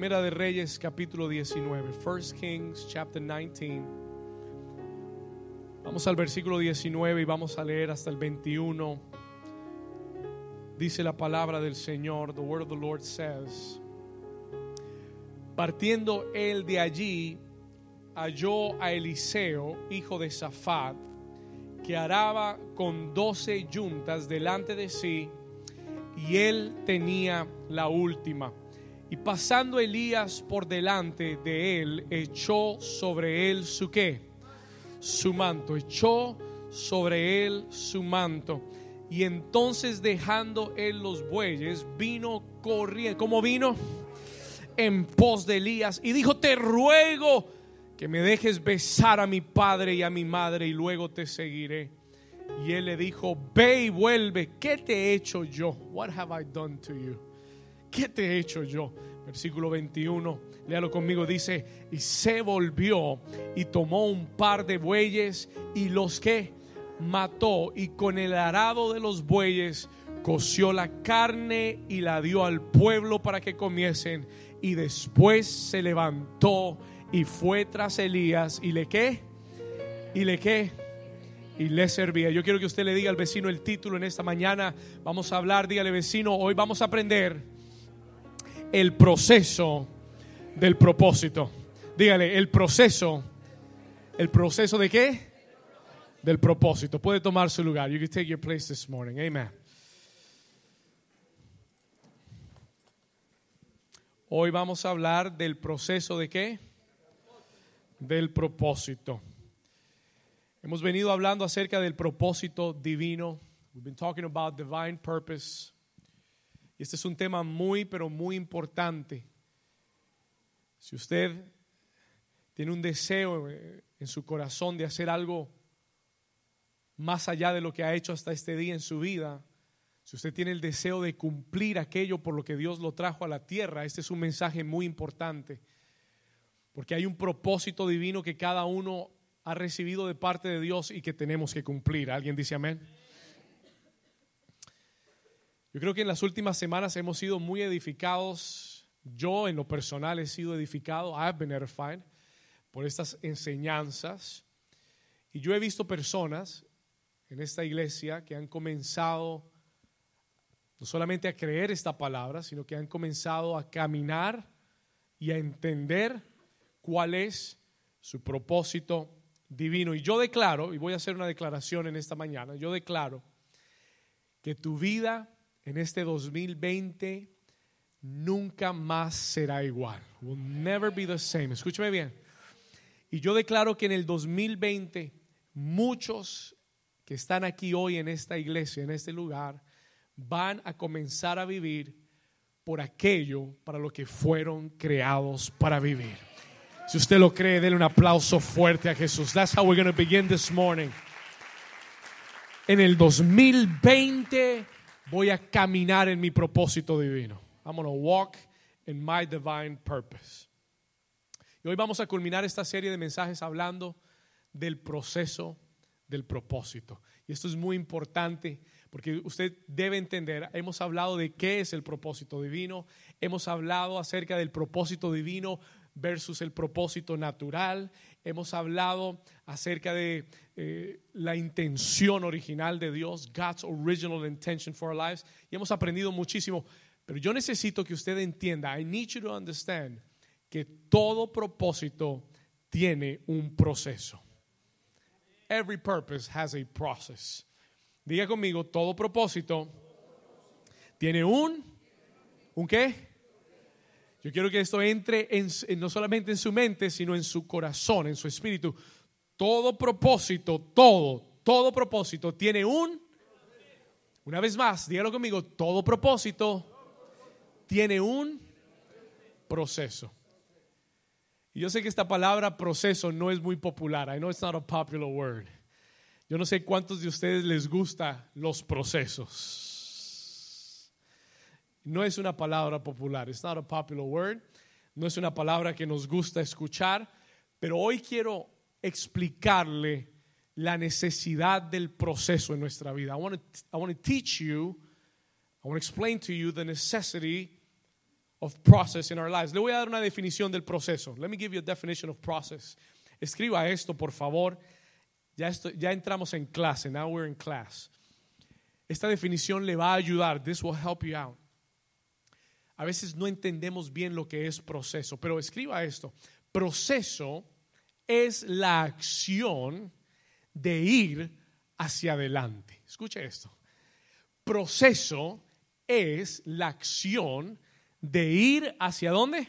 Primera de Reyes capítulo 19. First Kings chapter 19. Vamos al versículo 19 y vamos a leer hasta el 21. Dice la palabra del Señor, the word of the Lord says, partiendo él de allí, halló a Eliseo, hijo de Safat, que araba con doce yuntas delante de sí, y él tenía la última. Y pasando Elías por delante de él, echó sobre él su qué? Su manto, echó sobre él su manto. Y entonces dejando él los bueyes, vino corriendo. ¿Cómo vino? En pos de Elías. Y dijo, te ruego que me dejes besar a mi padre y a mi madre y luego te seguiré. Y él le dijo, ve y vuelve. ¿Qué te he hecho yo? What have I done to you? ¿Qué te he hecho yo? Versículo 21, léalo conmigo, dice, y se volvió y tomó un par de bueyes y los que mató y con el arado de los bueyes coció la carne y la dio al pueblo para que comiesen y después se levantó y fue tras Elías y le qué y le qué y le servía. Yo quiero que usted le diga al vecino el título en esta mañana. Vamos a hablar, dígale vecino, hoy vamos a aprender el proceso del propósito. Dígale, el proceso. ¿El proceso de qué? Del propósito. Puede tomar su lugar. You can take your place this morning. Amen. Hoy vamos a hablar del proceso de qué? Del propósito. Hemos venido hablando acerca del propósito divino. We've been talking about divine purpose. Y este es un tema muy, pero muy importante. Si usted tiene un deseo en su corazón de hacer algo más allá de lo que ha hecho hasta este día en su vida, si usted tiene el deseo de cumplir aquello por lo que Dios lo trajo a la tierra, este es un mensaje muy importante. Porque hay un propósito divino que cada uno ha recibido de parte de Dios y que tenemos que cumplir. ¿Alguien dice amén? Yo creo que en las últimas semanas hemos sido muy edificados. Yo en lo personal he sido edificado, I've been edified por estas enseñanzas. Y yo he visto personas en esta iglesia que han comenzado no solamente a creer esta palabra, sino que han comenzado a caminar y a entender cuál es su propósito divino. Y yo declaro, y voy a hacer una declaración en esta mañana, yo declaro que tu vida en este 2020 nunca más será igual. Will never be the same. Escúchame bien. Y yo declaro que en el 2020 muchos que están aquí hoy en esta iglesia, en este lugar, van a comenzar a vivir por aquello para lo que fueron creados para vivir. Si usted lo cree, denle un aplauso fuerte a Jesús. That's how we're going to begin this morning. En el 2020 voy a caminar en mi propósito divino. I'm going to walk in my divine purpose. Y hoy vamos a culminar esta serie de mensajes hablando del proceso del propósito. Y esto es muy importante porque usted debe entender, hemos hablado de qué es el propósito divino, hemos hablado acerca del propósito divino versus el propósito natural, hemos hablado acerca de eh, la intención original de Dios, God's original intention for our lives, y hemos aprendido muchísimo. Pero yo necesito que usted entienda, I need you to understand, que todo propósito tiene un proceso. Every purpose has a process. Diga conmigo, todo propósito tiene un, ¿un qué? Yo quiero que esto entre en, no solamente en su mente, sino en su corazón, en su espíritu. Todo propósito, todo, todo propósito tiene un... Una vez más, dígalo conmigo, todo propósito tiene un proceso. Y yo sé que esta palabra proceso no es muy popular. I know it's not a popular word. Yo no sé cuántos de ustedes les gusta los procesos. No es una palabra popular. It's not a popular word. No es una palabra que nos gusta escuchar. Pero hoy quiero explicarle la necesidad del proceso en nuestra vida. I want to, I want to teach you, I want to explain to you the necessity of process in our lives. Le voy a dar una definición del proceso. Let me give you a definition of process. Escriba esto, por favor. Ya, esto, ya entramos en clase. Now we're in class. Esta definición le va a ayudar. This will help you out. A veces no entendemos bien lo que es proceso, pero escriba esto. Proceso es la acción de ir hacia adelante. Escuche esto. Proceso es la acción de ir hacia dónde?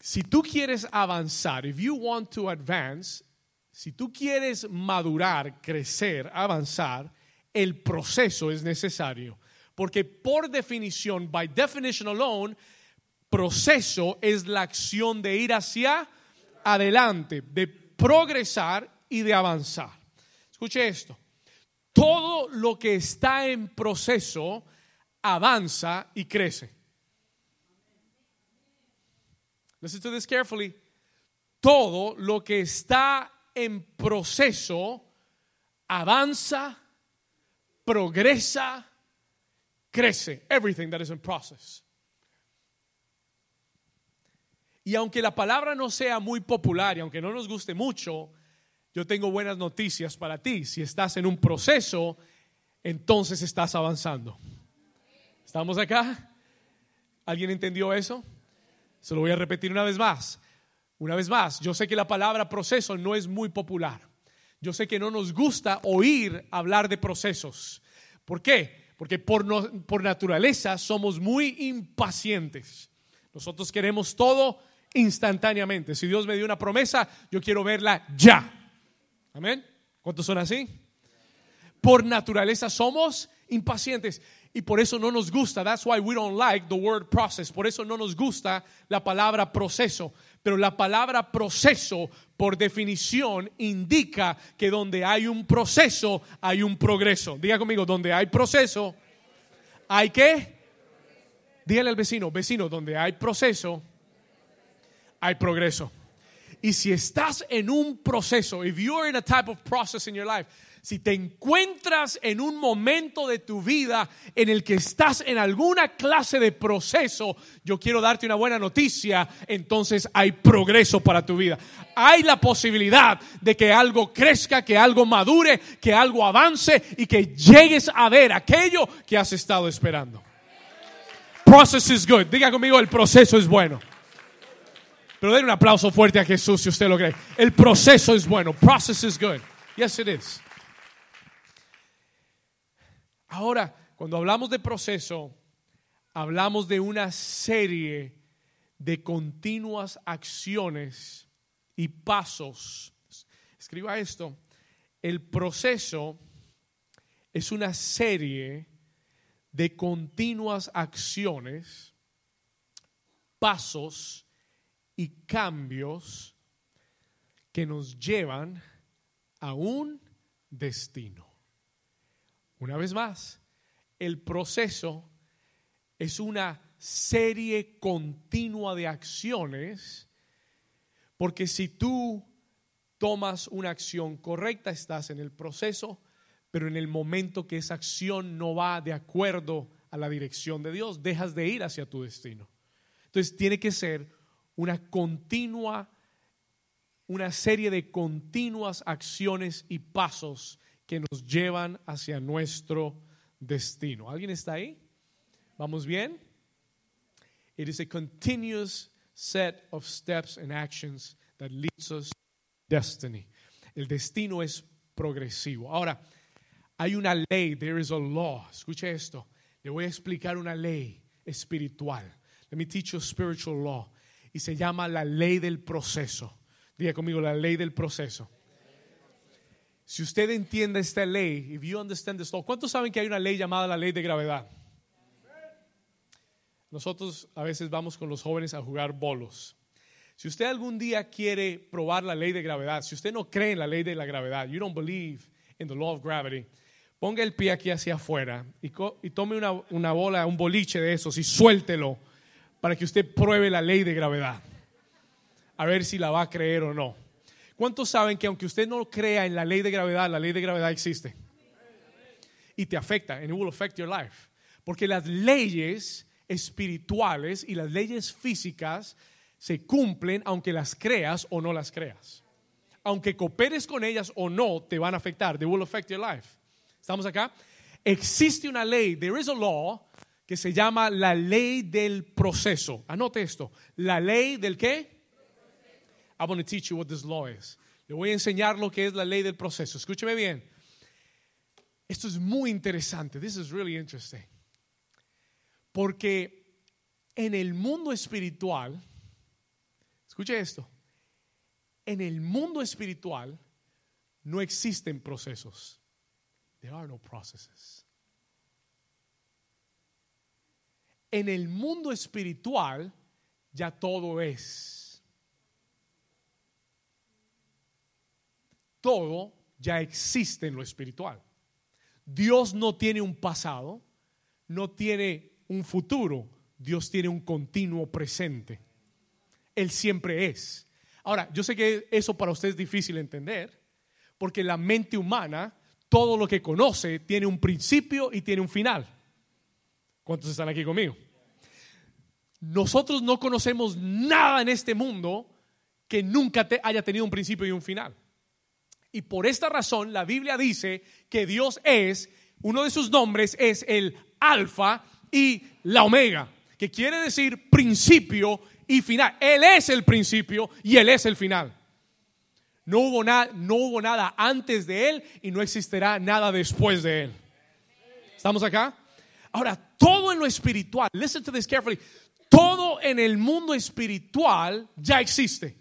Si tú quieres avanzar, if you want to advance, si tú quieres madurar, crecer, avanzar, el proceso es necesario. Porque por definición, by definition alone, proceso es la acción de ir hacia adelante, de progresar y de avanzar. Escuche esto. Todo lo que está en proceso avanza y crece. Listen to this carefully. Todo lo que está en proceso avanza, progresa, crece. Everything that is in process. Y aunque la palabra no sea muy popular y aunque no nos guste mucho, yo tengo buenas noticias para ti. Si estás en un proceso, entonces estás avanzando. ¿Estamos acá? ¿Alguien entendió eso? Se lo voy a repetir una vez más. Una vez más, yo sé que la palabra proceso no es muy popular. Yo sé que no nos gusta oír hablar de procesos. ¿Por qué? Porque por, por naturaleza somos muy impacientes. Nosotros queremos todo instantáneamente. Si Dios me dio una promesa, yo quiero verla ya. Amén. ¿Cuántos son así? Por naturaleza somos impacientes y por eso no nos gusta. That's why we don't like the word process. Por eso no nos gusta la palabra proceso. Pero la palabra proceso, por definición, indica que donde hay un proceso, hay un progreso. Diga conmigo, donde hay proceso, hay que. Dígale al vecino, vecino, donde hay proceso, hay progreso. Y si estás en un proceso, if you're in a type of process in your life, si te encuentras en un momento de tu vida en el que estás en alguna clase de proceso, yo quiero darte una buena noticia, entonces hay progreso para tu vida. Hay la posibilidad de que algo crezca, que algo madure, que algo avance y que llegues a ver aquello que has estado esperando. Process is good. Diga conmigo, el proceso es bueno. Pero den un aplauso fuerte a Jesús si usted lo cree. El proceso es bueno. Process is good. Yes, it is. Ahora, cuando hablamos de proceso, hablamos de una serie de continuas acciones y pasos. Escriba esto. El proceso es una serie de continuas acciones, pasos y cambios que nos llevan a un destino. Una vez más, el proceso es una serie continua de acciones, porque si tú tomas una acción correcta, estás en el proceso, pero en el momento que esa acción no va de acuerdo a la dirección de Dios, dejas de ir hacia tu destino. Entonces tiene que ser una continua, una serie de continuas acciones y pasos que nos llevan hacia nuestro destino. ¿Alguien está ahí? ¿Vamos bien? It is a continuous set of steps and actions that leads us to destiny. El destino es progresivo. Ahora, hay una ley, there is a law. Escuche esto. Le voy a explicar una ley espiritual. Let me teach you a spiritual law y se llama la ley del proceso. Diga conmigo, la ley del proceso. Si usted entiende esta ley, if you understand this law, ¿cuántos saben que hay una ley llamada la ley de gravedad? Nosotros a veces vamos con los jóvenes a jugar bolos. Si usted algún día quiere probar la ley de gravedad, si usted no cree en la ley de la gravedad, you don't believe in the law of gravity, ponga el pie aquí hacia afuera y, y tome una, una bola, un boliche de esos y suéltelo para que usted pruebe la ley de gravedad. A ver si la va a creer o no. ¿Cuántos saben que aunque usted no crea en la ley de gravedad, la ley de gravedad existe? Y te afecta, and it will affect your life. Porque las leyes espirituales y las leyes físicas se cumplen aunque las creas o no las creas. Aunque cooperes con ellas o no, te van a afectar. They will affect your life. ¿Estamos acá? Existe una ley, there is a law que se llama la ley del proceso. Anote esto. La ley del qué? I'm going to teach you what this law is. Le voy a enseñar lo que es la ley del proceso. Escúcheme bien. Esto es muy interesante. This is really interesting. Porque en el mundo espiritual, escuche esto, en el mundo espiritual no existen procesos. There are no processes. En el mundo espiritual ya todo es. Todo ya existe en lo espiritual. Dios no tiene un pasado, no tiene un futuro, Dios tiene un continuo presente. Él siempre es. Ahora, yo sé que eso para usted es difícil entender, porque la mente humana, todo lo que conoce, tiene un principio y tiene un final. ¿Cuántos están aquí conmigo? Nosotros no conocemos nada en este mundo que nunca te haya tenido un principio y un final. Y por esta razón la Biblia dice que Dios es, uno de sus nombres es el alfa y la omega, que quiere decir principio y final. Él es el principio y Él es el final. No hubo, nada, no hubo nada antes de Él y no existirá nada después de Él. ¿Estamos acá? Ahora, todo en lo espiritual, listen to this carefully, todo en el mundo espiritual ya existe.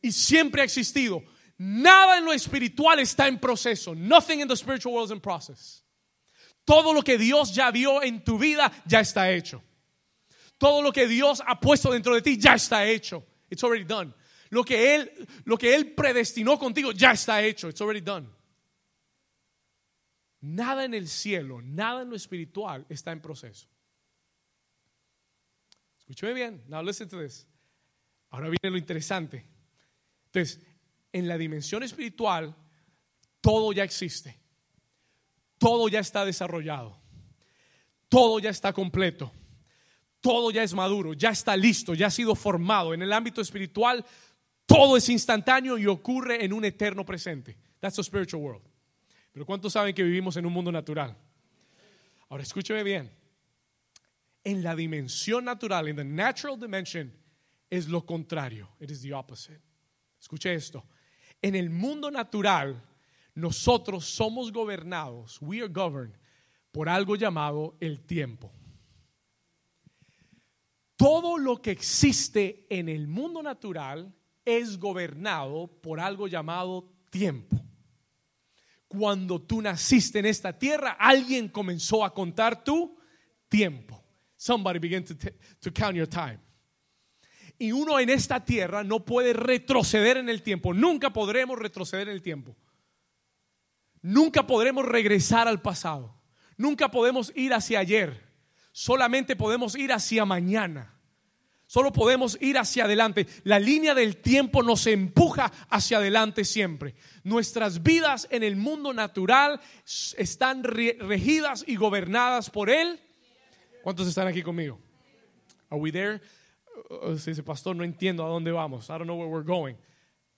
Y siempre ha existido. Nada en lo espiritual está en proceso. Nothing in the spiritual world is in process. Todo lo que Dios ya vio en tu vida ya está hecho. Todo lo que Dios ha puesto dentro de ti ya está hecho. It's already done. Lo que él lo que él predestinó contigo ya está hecho. It's already done. Nada en el cielo, nada en lo espiritual está en proceso. Escúcheme bien. Now listen to this. Ahora viene lo interesante. Entonces, en la dimensión espiritual, todo ya existe. Todo ya está desarrollado. Todo ya está completo. Todo ya es maduro, ya está listo, ya ha sido formado. En el ámbito espiritual, todo es instantáneo y ocurre en un eterno presente. That's the spiritual world. Pero ¿cuántos saben que vivimos en un mundo natural? Ahora escúcheme bien. En la dimensión natural, en the natural dimension, es lo contrario. It is the opposite. Escuche esto. En el mundo natural, nosotros somos gobernados, we are governed, por algo llamado el tiempo. Todo lo que existe en el mundo natural es gobernado por algo llamado tiempo. Cuando tú naciste en esta tierra, alguien comenzó a contar tu tiempo. Somebody began to, to count your time y uno en esta tierra no puede retroceder en el tiempo. Nunca podremos retroceder en el tiempo. Nunca podremos regresar al pasado. Nunca podemos ir hacia ayer. Solamente podemos ir hacia mañana. Solo podemos ir hacia adelante. La línea del tiempo nos empuja hacia adelante siempre. Nuestras vidas en el mundo natural están regidas y gobernadas por Él. ¿Cuántos están aquí conmigo? Are we there? Dice, pastor, no entiendo a dónde vamos. I don't know where we're going.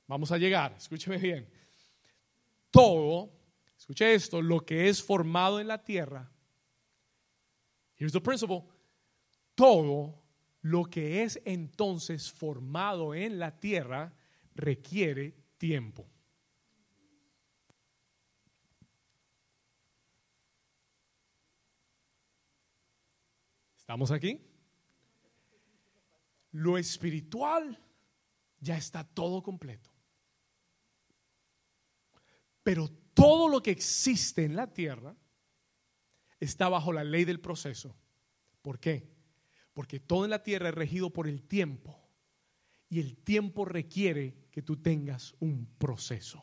Vamos a llegar, escúcheme bien. Todo, escuche esto, lo que es formado en la tierra, here's the principle, todo lo que es entonces formado en la tierra requiere tiempo. ¿Estamos aquí? Lo espiritual ya está todo completo. Pero todo lo que existe en la tierra está bajo la ley del proceso. ¿Por qué? Porque todo en la tierra es regido por el tiempo. Y el tiempo requiere que tú tengas un proceso.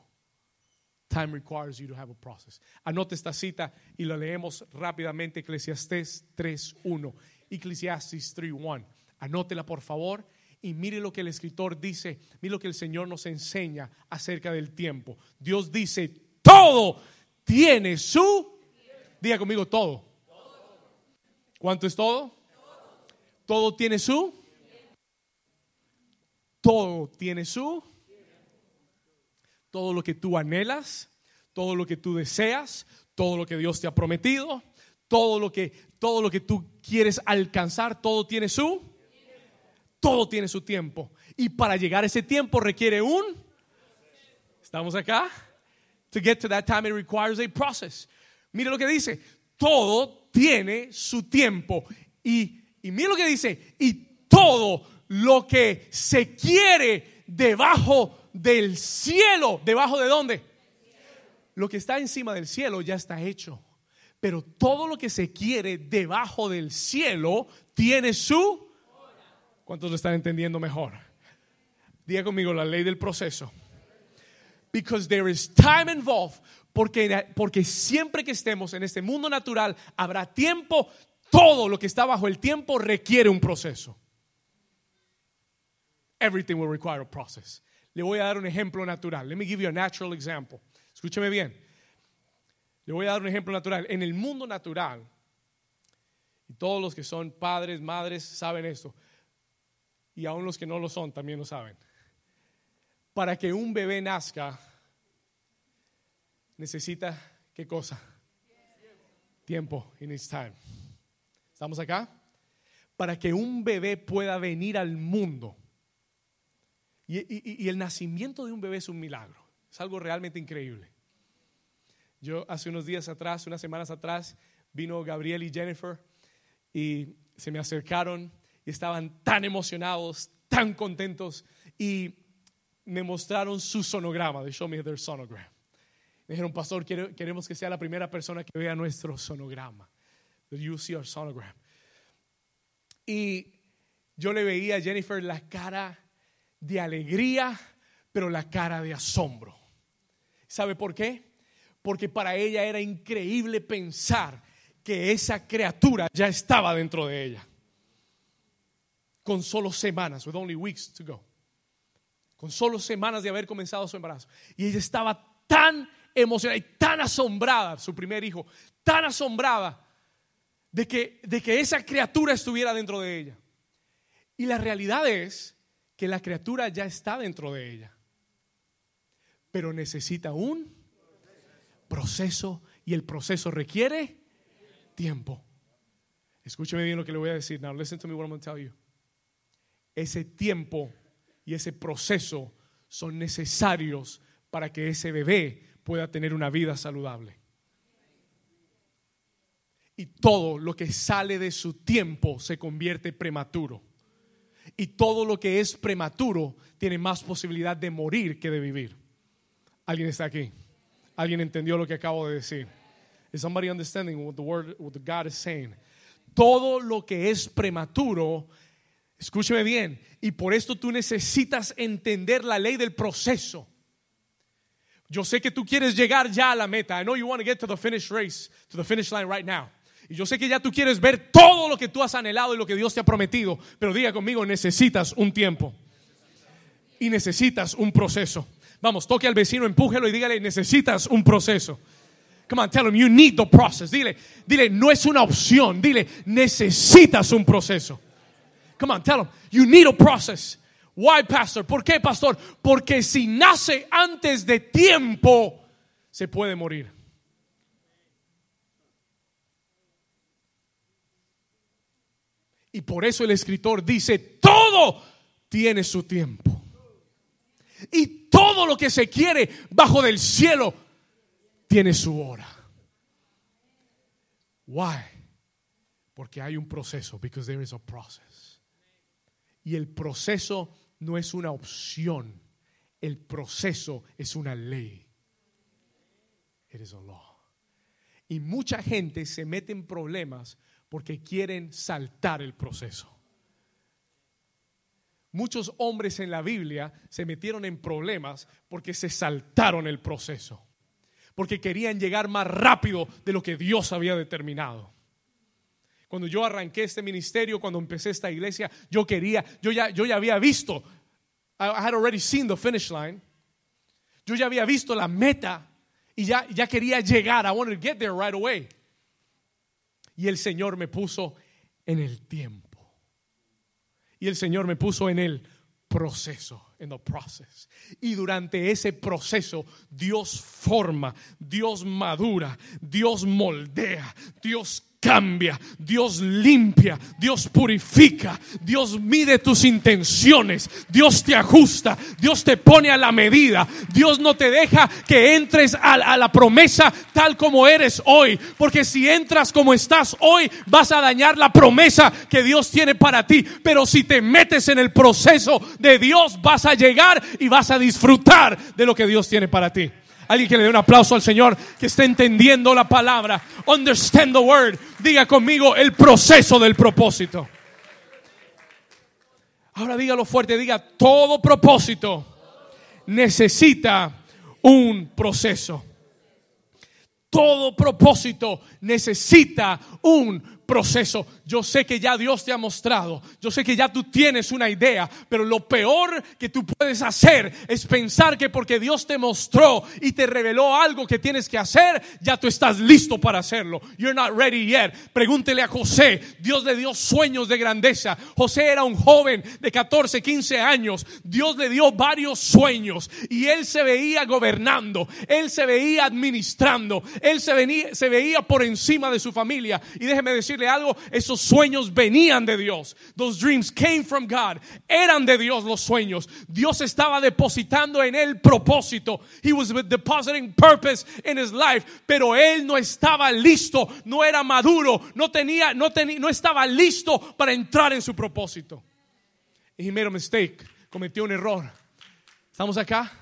Time requires you to have a process. Anote esta cita y la leemos rápidamente. Eclesiastés 3.1. Eclesiastes 3.1. Anótela por favor y mire lo que el escritor dice, mire lo que el Señor nos enseña acerca del tiempo. Dios dice, todo tiene su, diga conmigo todo. ¿Cuánto es todo? Todo tiene su. Todo tiene su. Todo lo que tú anhelas, todo lo que tú deseas, todo lo que Dios te ha prometido, todo lo que todo lo que tú quieres alcanzar, todo tiene su todo tiene su tiempo. Y para llegar a ese tiempo requiere un ¿Estamos acá? To get to that time it requires a process. Mire lo que dice, todo tiene su tiempo. Y, y mire lo que dice, y todo lo que se quiere debajo del cielo, debajo de dónde? Lo que está encima del cielo ya está hecho. Pero todo lo que se quiere debajo del cielo tiene su... ¿Cuántos lo están entendiendo mejor? Diga conmigo la ley del proceso. Because there is time involved. Porque, porque siempre que estemos en este mundo natural habrá tiempo. Todo lo que está bajo el tiempo requiere un proceso. Everything will require a process. Le voy a dar un ejemplo natural. Let me give you a natural example. Escúcheme bien. Le voy a dar un ejemplo natural. En el mundo natural, y todos los que son padres, madres, saben esto, y aún los que no lo son también lo saben. Para que un bebé nazca, necesita qué cosa? Tiempo. in its time. ¿Estamos acá? Para que un bebé pueda venir al mundo. Y, y el nacimiento de un bebé es un milagro. Es algo realmente increíble. Yo hace unos días atrás, unas semanas atrás, vino Gabriel y Jennifer y se me acercaron y estaban tan emocionados, tan contentos y me mostraron su sonograma. They showed me their sonogram. Dijeron, pastor, queremos que sea la primera persona que vea nuestro sonograma. That you see our sonogram. Y yo le veía a Jennifer la cara de alegría, pero la cara de asombro. ¿Sabe por qué? Porque para ella era increíble pensar que esa criatura ya estaba dentro de ella. Con solo semanas, with only weeks to go. Con solo semanas de haber comenzado su embarazo. Y ella estaba tan emocionada y tan asombrada, su primer hijo, tan asombrada de que, de que esa criatura estuviera dentro de ella. Y la realidad es que la criatura ya está dentro de ella, pero necesita un proceso y el proceso requiere tiempo. Escúcheme bien lo que le voy a decir. Now listen to me what I'm going to tell you. Ese tiempo y ese proceso son necesarios para que ese bebé pueda tener una vida saludable. Y todo lo que sale de su tiempo se convierte prematuro. Y todo lo que es prematuro tiene más posibilidad de morir que de vivir. ¿Alguien está aquí? ¿Alguien entendió lo que acabo de decir? Is somebody understanding what the word what God is saying? Todo lo que es prematuro, escúcheme bien, y por esto tú necesitas entender la ley del proceso. Yo sé que tú quieres llegar ya a la meta. I know you want to get to the finish race, to the finish line right now. Y yo sé que ya tú quieres ver todo lo que tú has anhelado y lo que Dios te ha prometido. Pero diga conmigo, necesitas un tiempo. Y necesitas un proceso. Vamos, toque al vecino, empújelo y dígale, necesitas un proceso. Come on, tell him you need the process. Dile, dile, no es una opción. Dile, necesitas un proceso. Come on, tell him, you need a process. Why, pastor? ¿Por qué, pastor? Porque si nace antes de tiempo, se puede morir. Y por eso el escritor dice, todo tiene su tiempo. Y todo lo que se quiere bajo del cielo tiene su hora. Why? Porque hay un proceso, because there is a process. Y el proceso no es una opción, el proceso es una ley. It is a law. Y mucha gente se mete en problemas porque quieren saltar el proceso. Muchos hombres en la Biblia se metieron en problemas porque se saltaron el proceso, porque querían llegar más rápido de lo que Dios había determinado. Cuando yo arranqué este ministerio, cuando empecé esta iglesia, yo quería, yo ya, yo ya había visto, I had already seen the finish line. Yo ya había visto la meta y ya, ya quería llegar. I wanted to get there right away. Y el Señor me puso en el tiempo. Y el Señor me puso en el proceso, en the process. Y durante ese proceso Dios forma, Dios madura, Dios moldea, Dios cambia, Dios limpia, Dios purifica, Dios mide tus intenciones, Dios te ajusta, Dios te pone a la medida, Dios no te deja que entres a, la promesa tal como eres hoy, porque si entras como estás hoy vas a dañar la promesa que Dios tiene para ti, pero si te metes en el proceso de Dios vas a llegar y vas a disfrutar de lo que Dios tiene para ti. Alguien que le dé un aplauso al Señor que esté entendiendo la palabra. Understand the word. Diga conmigo el proceso del propósito. Ahora dígalo fuerte, diga, todo propósito necesita un proceso. Todo propósito necesita un proceso. Yo sé que ya Dios te ha mostrado, yo sé que ya tú tienes una idea, pero lo peor que tú puedes hacer es pensar que porque Dios te mostró y te reveló algo que tienes que hacer, ya tú estás listo para hacerlo. You're not ready yet. Pregúntele a José, Dios le dio sueños de grandeza. José era un joven de 14, 15 años. Dios le dio varios sueños y él se veía gobernando, él se veía administrando, él se, venía, se veía por encima de su familia. Y déjeme decirle algo, esos sueños venían de Dios. Those dreams came from God. Eran de Dios los sueños. Dios estaba depositando en él propósito. He was depositing purpose in his life, pero él no estaba listo, no era maduro, no tenía no tenía no estaba listo para entrar en su propósito. he made a mistake, cometió un error. ¿Estamos acá?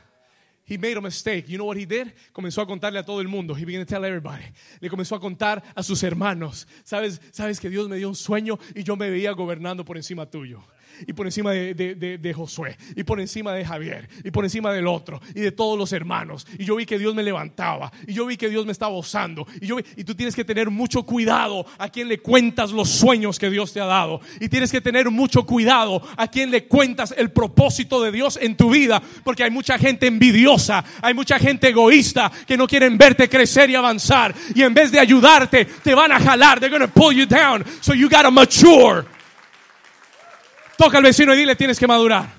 He made a mistake. You know what he did? Comenzó a contarle a todo el mundo. He began to tell everybody. Le comenzó a contar a sus hermanos. ¿Sabes? Sabes que Dios me dio un sueño y yo me veía gobernando por encima tuyo y por encima de, Josué, y por encima de Javier, y por encima del otro, y de todos los hermanos. Y yo vi que Dios me levantaba, y yo vi que Dios me estaba usando. Y, yo y tú tienes que tener mucho cuidado a quien le cuentas los sueños que Dios te ha dado. Y tienes que tener mucho cuidado a quien le cuentas el propósito de Dios en tu vida, porque hay mucha gente envidiosa, hay mucha gente egoísta que no quieren verte crecer y avanzar. Y en vez de ayudarte, te van a jalar. They're going to pull you down. So you got to mature. Toca al vecino y dile, tienes que madurar.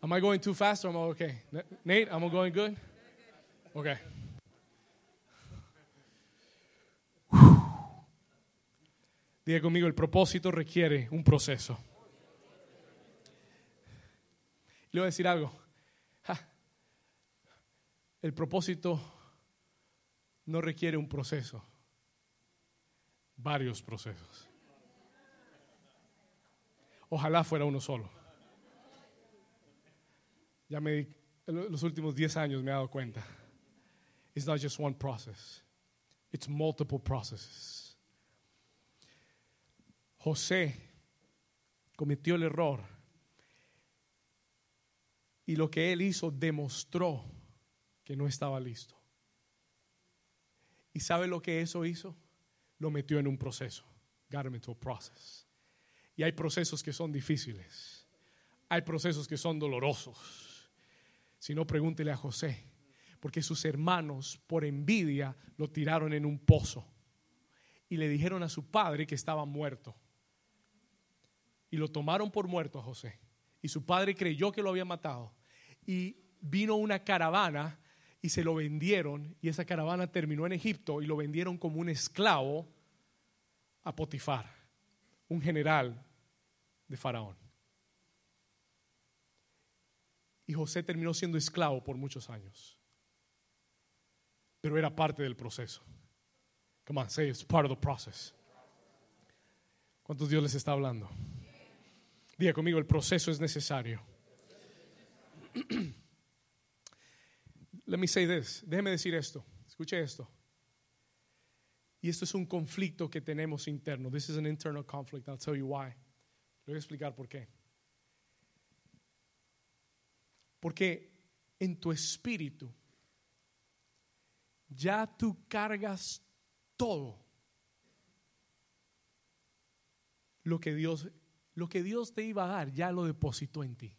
Am I going too fast or am I okay? Nate, am I going good? Okay. Diga conmigo, el propósito requiere un proceso. Le voy a decir algo. El propósito no requiere un proceso, varios procesos. Ojalá fuera uno solo. Ya me en los últimos 10 años me he dado cuenta. It's not just one process. It's multiple processes. José cometió el error y lo que él hizo demostró que no estaba listo. ¿Y sabe lo que eso hizo? Lo metió en un proceso. Got process. Y hay procesos que son difíciles. Hay procesos que son dolorosos. Si no, pregúntele a José. Porque sus hermanos, por envidia, lo tiraron en un pozo. Y le dijeron a su padre que estaba muerto. Y lo tomaron por muerto a José. Y su padre creyó que lo había matado. Y vino una caravana y se lo vendieron. Y esa caravana terminó en Egipto y lo vendieron como un esclavo a Potifar un general de Faraón. Y José terminó siendo esclavo por muchos años. Pero era parte del proceso. Come on, say it's part of the process. ¿Cuántos Dios les está hablando? Diga conmigo, el proceso es necesario. Let me say this. Déjeme decir esto. Escuche esto. Y esto es un conflicto que tenemos interno. This is an internal conflict. I'll tell you why. Le voy a explicar por qué. Porque en tu espíritu ya tú cargas todo lo que Dios lo que Dios te iba a dar ya lo depositó en ti.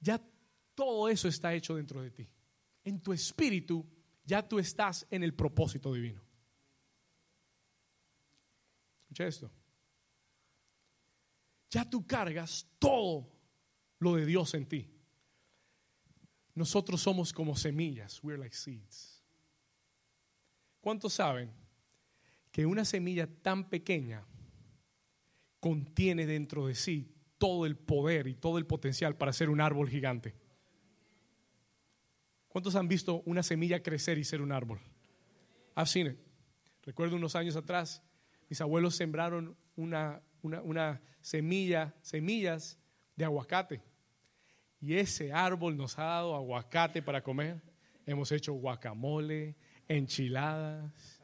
Ya todo eso está hecho dentro de ti. En tu espíritu ya tú estás en el propósito divino. Escucha esto. Ya tú cargas todo lo de Dios en ti. Nosotros somos como semillas. We're like seeds. ¿Cuántos saben que una semilla tan pequeña contiene dentro de sí todo el poder y todo el potencial para ser un árbol gigante? ¿Cuántos han visto una semilla crecer y ser un árbol? I've seen it. Recuerdo unos años atrás, mis abuelos sembraron una, una, una semilla, semillas de aguacate. Y ese árbol nos ha dado aguacate para comer. Hemos hecho guacamole, enchiladas.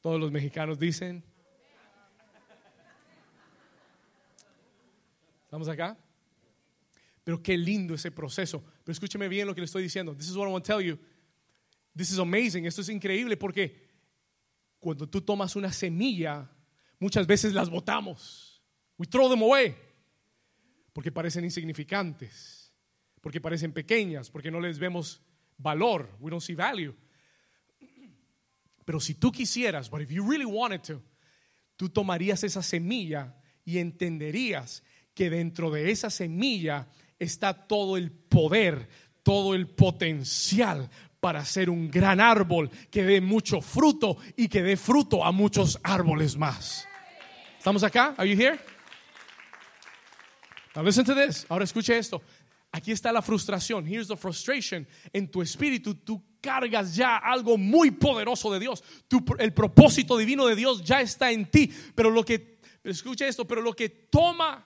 Todos los mexicanos dicen. ¿Estamos acá? Pero qué lindo ese proceso. Pero escúcheme bien lo que le estoy diciendo. This is what I want to tell you. This is amazing. Esto es increíble porque cuando tú tomas una semilla, muchas veces las botamos. We throw them away. Porque parecen insignificantes. Porque parecen pequeñas. Porque no les vemos valor. We don't see value. Pero si tú quisieras, but if you really wanted to, tú tomarías esa semilla y entenderías que dentro de esa semilla está todo el poder, todo el potencial para ser un gran árbol que dé mucho fruto y que dé fruto a muchos árboles más. ¿Estamos acá? Are you here? Now listen to this. Ahora escuche esto. Aquí está la frustración. Here's the frustration. En tu espíritu tú cargas ya algo muy poderoso de Dios. el propósito divino de Dios ya está en ti. Pero lo que, escuche esto, pero lo que toma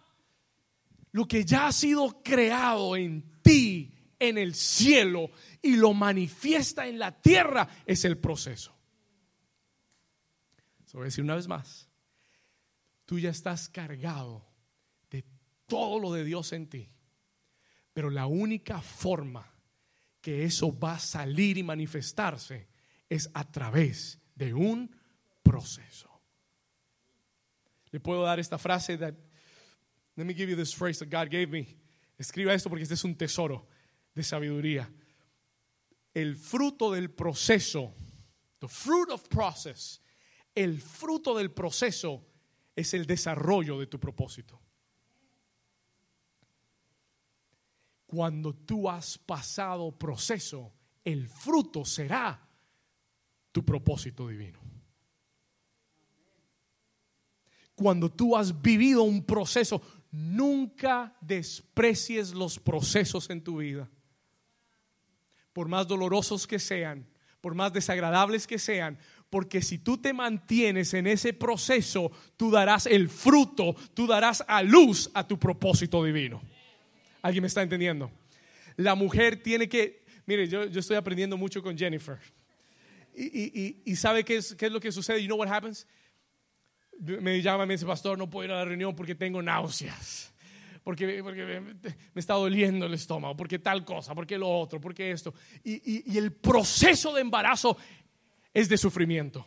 lo que ya ha sido creado en ti, en el cielo, y lo manifiesta en la tierra, es el proceso. Se voy a decir una vez más, tú ya estás cargado de todo lo de Dios en ti, pero la única forma que eso va a salir y manifestarse es a través de un proceso. Le puedo dar esta frase de Let me give you this phrase that God gave me. Escriba esto porque este es un tesoro de sabiduría. El fruto del proceso, the fruit of process, el fruto del proceso es el desarrollo de tu propósito. Cuando tú has pasado proceso, el fruto será tu propósito divino. Cuando tú has vivido un proceso, Nunca desprecies los procesos en tu vida. Por más dolorosos que sean, por más desagradables que sean, porque si tú te mantienes en ese proceso, tú darás el fruto, tú darás a luz a tu propósito divino. ¿Alguien me está entendiendo? La mujer tiene que, mire, yo, estoy aprendiendo mucho con Jennifer. Y, sabe qué es, qué es lo que sucede. You know what happens? Me llama y me dice, pastor, no puedo ir a la reunión porque tengo náuseas. Porque, me, está doliendo el estómago, porque tal cosa, porque lo otro, porque esto. Y, el proceso de embarazo es de sufrimiento.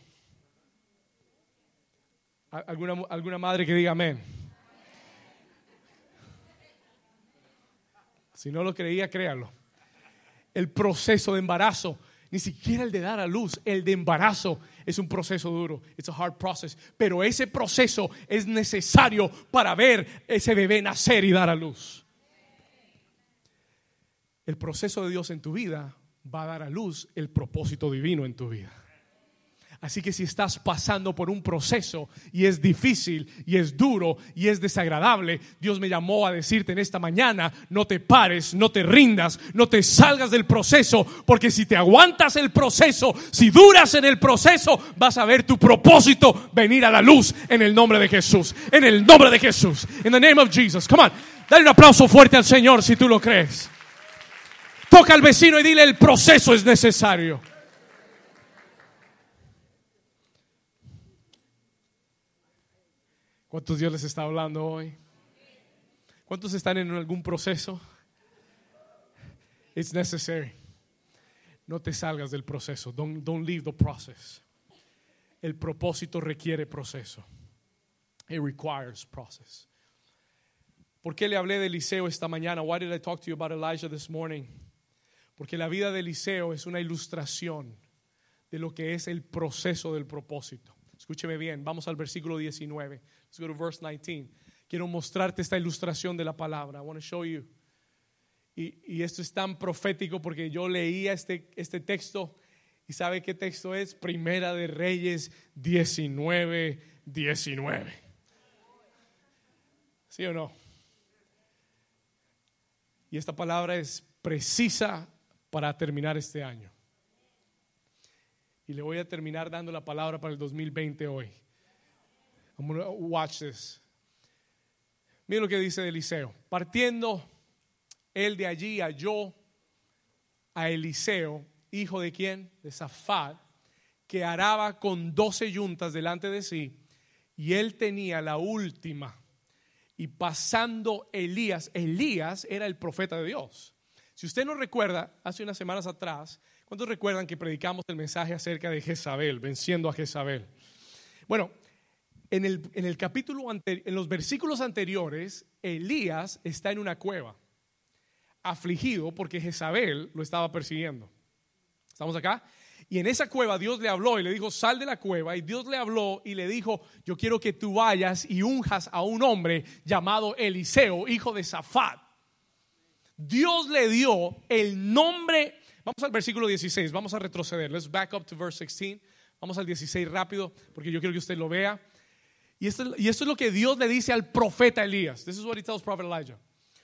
¿Alguna, alguna madre que diga amén? Si no lo creía, créalo. El proceso de embarazo ni siquiera el de dar a luz, el de embarazo es un proceso duro. It's a hard process. Pero ese proceso es necesario para ver ese bebé nacer y dar a luz. El proceso de Dios en tu vida va a dar a luz el propósito divino en tu vida. Así que si estás pasando por un proceso y es difícil y es duro y es desagradable, Dios me llamó a decirte en esta mañana, no te pares, no te rindas, no te salgas del proceso, porque si te aguantas el proceso, si duras en el proceso, vas a ver tu propósito venir a la luz en el nombre de Jesús, en el nombre de Jesús, in the name of Jesus. Come on, dale un aplauso fuerte al Señor si tú lo crees. Toca al vecino y dile, el proceso es necesario. ¿Cuántos Dios les está hablando hoy? ¿Cuántos están en algún proceso? It's necessary. No te salgas del proceso. Don't, don't leave the process. El propósito requiere proceso. It requires process. ¿Por qué le hablé de Eliseo esta mañana? Why did I talk to you about Elijah this morning? Porque la vida de Eliseo es una ilustración de lo que es el proceso del propósito. Escúcheme bien, vamos al versículo 19. Let's go to verse 19. Quiero mostrarte esta ilustración de la palabra. I want to show you. Y, esto es tan profético porque yo leía este, este texto y ¿sabe qué texto es? Primera de Reyes 19, 19. ¿Sí o no? Y esta palabra es precisa para terminar este año. Y le voy a terminar dando la palabra para el 2020 hoy. I'm watch this. Mira lo que dice Eliseo. Partiendo él de allí halló a Eliseo, hijo de quién? De Zafat, que araba con doce yuntas delante de sí, y él tenía la última. Y pasando Elías, Elías era el profeta de Dios. Si usted no recuerda, hace unas semanas atrás, ¿cuántos recuerdan que predicamos el mensaje acerca de Jezabel, venciendo a Jezabel? Bueno, en el, en el capítulo en los versículos anteriores, Elías está en una cueva, afligido porque Jezabel lo estaba persiguiendo. ¿Estamos acá? Y en esa cueva Dios le habló y le dijo, sal de la cueva. Y Dios le habló y le dijo, yo quiero que tú vayas y unjas a un hombre llamado Eliseo, hijo de Zafat. Dios le dio el nombre. Vamos al versículo 16, vamos a retroceder. Let's back up to verse 16. Vamos al 16 rápido, porque yo quiero que usted lo vea. Y esto, y esto es lo que Dios le dice al profeta Elías. This is what he tells prophet Elijah.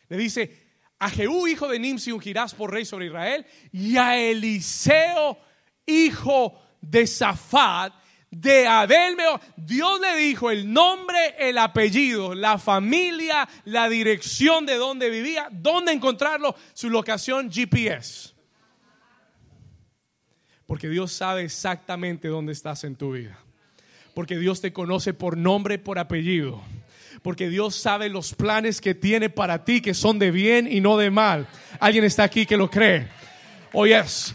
Le dice, a Jehú, hijo de Nimsi, ungirás por rey sobre Israel, y a Eliseo, hijo de Zafat, de Abel. Dios le dijo el nombre, el apellido, la familia, la dirección de donde vivía, dónde encontrarlo, su locación GPS. Porque Dios sabe exactamente dónde estás en tu vida porque Dios te conoce por nombre, por apellido. Porque Dios sabe los planes que tiene para ti, que son de bien y no de mal. Alguien está aquí que lo cree. Oh, yes.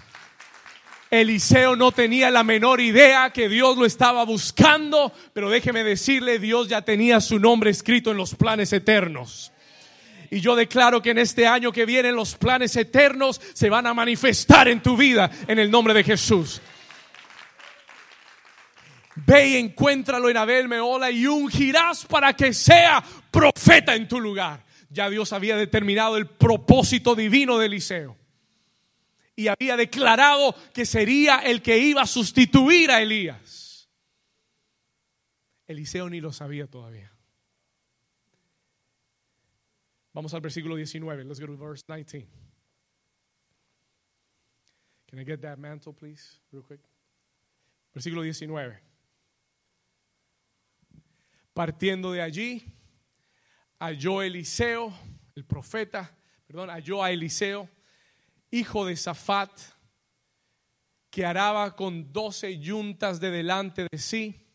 Eliseo no tenía la menor idea que Dios lo estaba buscando, pero déjeme decirle, Dios ya tenía su nombre escrito en los planes eternos. Y yo declaro que en este año que viene los planes eternos se van a manifestar en tu vida en el nombre de Jesús. Ve y encuéntralo en Abel Meola y ungirás para que sea profeta en tu lugar. Ya Dios había determinado el propósito divino de Eliseo. Y había declarado que sería el que iba a sustituir a Elías. Eliseo ni lo sabía todavía. Vamos al versículo 19. Let's go to verse 19. Can I get that mantle, please, real quick? Versículo 19. Partiendo de allí, halló Eliseo, el profeta, perdón, halló a Eliseo, hijo de Zafat, que araba con doce yuntas de delante de sí,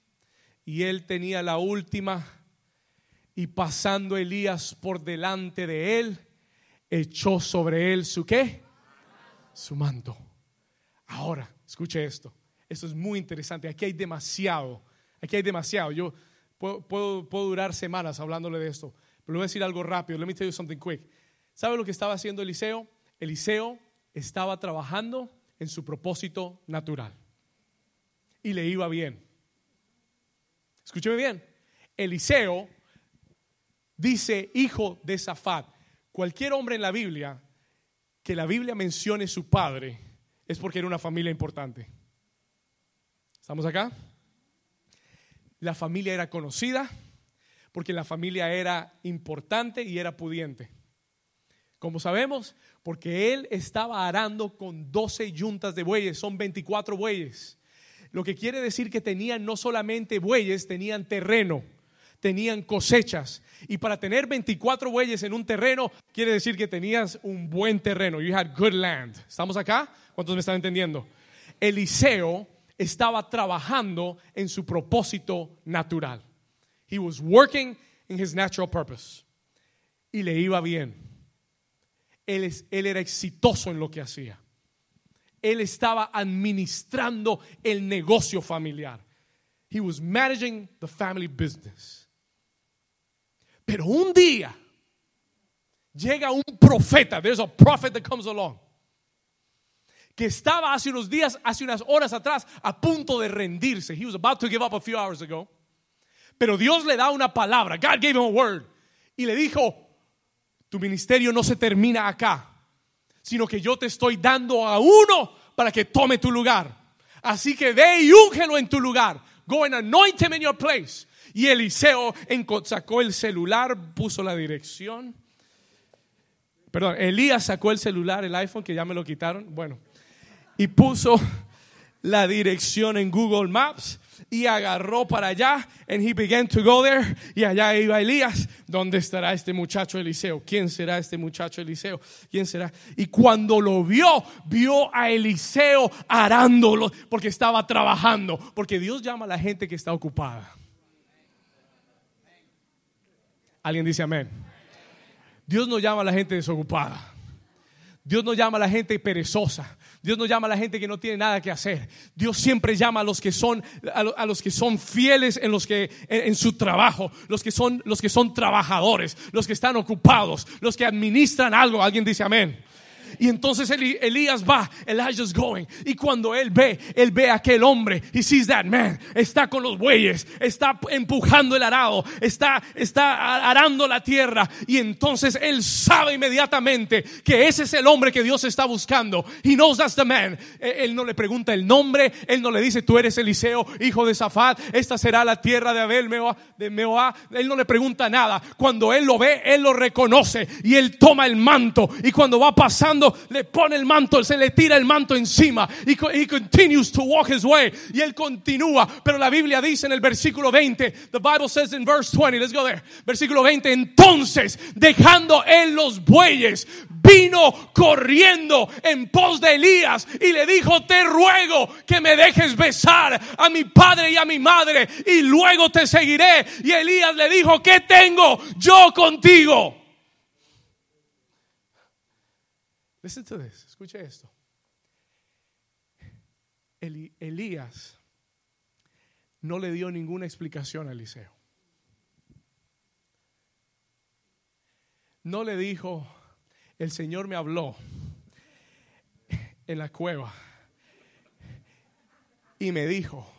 y él tenía la última, y pasando Elías por delante de él, echó sobre él su qué? Su manto. Ahora, escuche esto. Esto es muy interesante. Aquí hay demasiado. Aquí hay demasiado. Yo Puedo, durar semanas hablándole de esto, pero le voy a decir algo rápido. Let me tell you something quick. ¿Sabe lo que estaba haciendo Eliseo? Eliseo estaba trabajando en su propósito natural y le iba bien. Escúcheme bien. Eliseo dice hijo de Zafat. Cualquier hombre en la Biblia que la Biblia mencione su padre es porque era una familia importante. ¿Estamos acá? La familia era conocida, porque la familia era importante y era pudiente. Como sabemos, porque él estaba arando con 12 yuntas de bueyes, son 24 bueyes. Lo que quiere decir que tenían no solamente bueyes, tenían terreno, tenían cosechas. Y para tener 24 bueyes en un terreno, quiere decir que tenías un buen terreno. You had good land. ¿Estamos acá? ¿Cuántos me están entendiendo? Eliseo estaba trabajando en su propósito natural. He was working in his natural purpose. Y le iba bien. Él, es, él era exitoso en lo que hacía. Él estaba administrando el negocio familiar. He was managing the family business. Pero un día llega un profeta. There's a prophet that comes along que estaba hace unos días, hace unas horas atrás, a punto de rendirse. He was about to give up a few hours ago. Pero Dios le da una palabra. God gave him a word. Y le dijo, tu ministerio no se termina acá, sino que yo te estoy dando a uno para que tome tu lugar. Así que ve y úngelo en tu lugar. Go and anoint him in your place. Y Eliseo sacó el celular, puso la dirección. Perdón, Elías sacó el celular, el iPhone, que ya me lo quitaron. Bueno, y puso la dirección en Google Maps y agarró para allá and he began to go there y allá iba Elías ¿dónde estará este muchacho Eliseo? ¿quién será este muchacho Eliseo? ¿quién será? y cuando lo vio vio a Eliseo arándolo porque estaba trabajando porque Dios llama a la gente que está ocupada alguien dice amén Dios no llama a la gente desocupada Dios no llama a la gente perezosa. Dios no llama a la gente que no tiene nada que hacer. Dios siempre llama a los que son a los que son fieles en los que en, su trabajo, los que son los que son trabajadores, los que están ocupados, los que administran algo. Alguien dice amén. Y entonces Elías va, Elijah's going. Y cuando él ve, él ve a aquel hombre, he sees that man, está con los bueyes, está empujando el arado, está, está arando la tierra. Y entonces él sabe inmediatamente que ese es el hombre que Dios está buscando. He knows that's the man. E, él no le pregunta el nombre, él no le dice, tú eres Eliseo, hijo de Zafat, esta será la tierra de Abel, de Meoá. Él no le pregunta nada. Cuando él lo ve, él lo reconoce y él toma el manto. Y cuando va pasando, le pone el manto, se le tira el manto encima y he continues to walk his way y él continúa, pero la Biblia dice en el versículo 20, the Bible says in verse 20, let's go there. Versículo 20, entonces dejando él los bueyes, vino corriendo en pos de Elías y le dijo, te ruego que me dejes besar a mi padre y a mi madre y luego te seguiré. Y Elías le dijo, ¿qué tengo yo contigo? Listen to this. Escuche esto. Elías no le dio ninguna explicación a Eliseo. No le dijo, el Señor me habló en la cueva y me dijo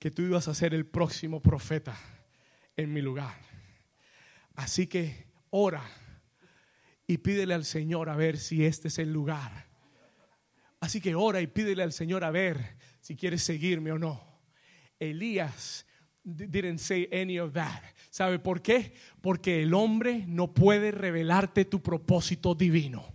que tú ibas a ser el próximo profeta en mi lugar. Así que ora y pídele al Señor a ver si este es el lugar. Así que ora y pídele al Señor a ver si quieres seguirme o no. Elías didn't say any of that. ¿Sabe por qué? Porque el hombre no puede revelarte tu propósito divino.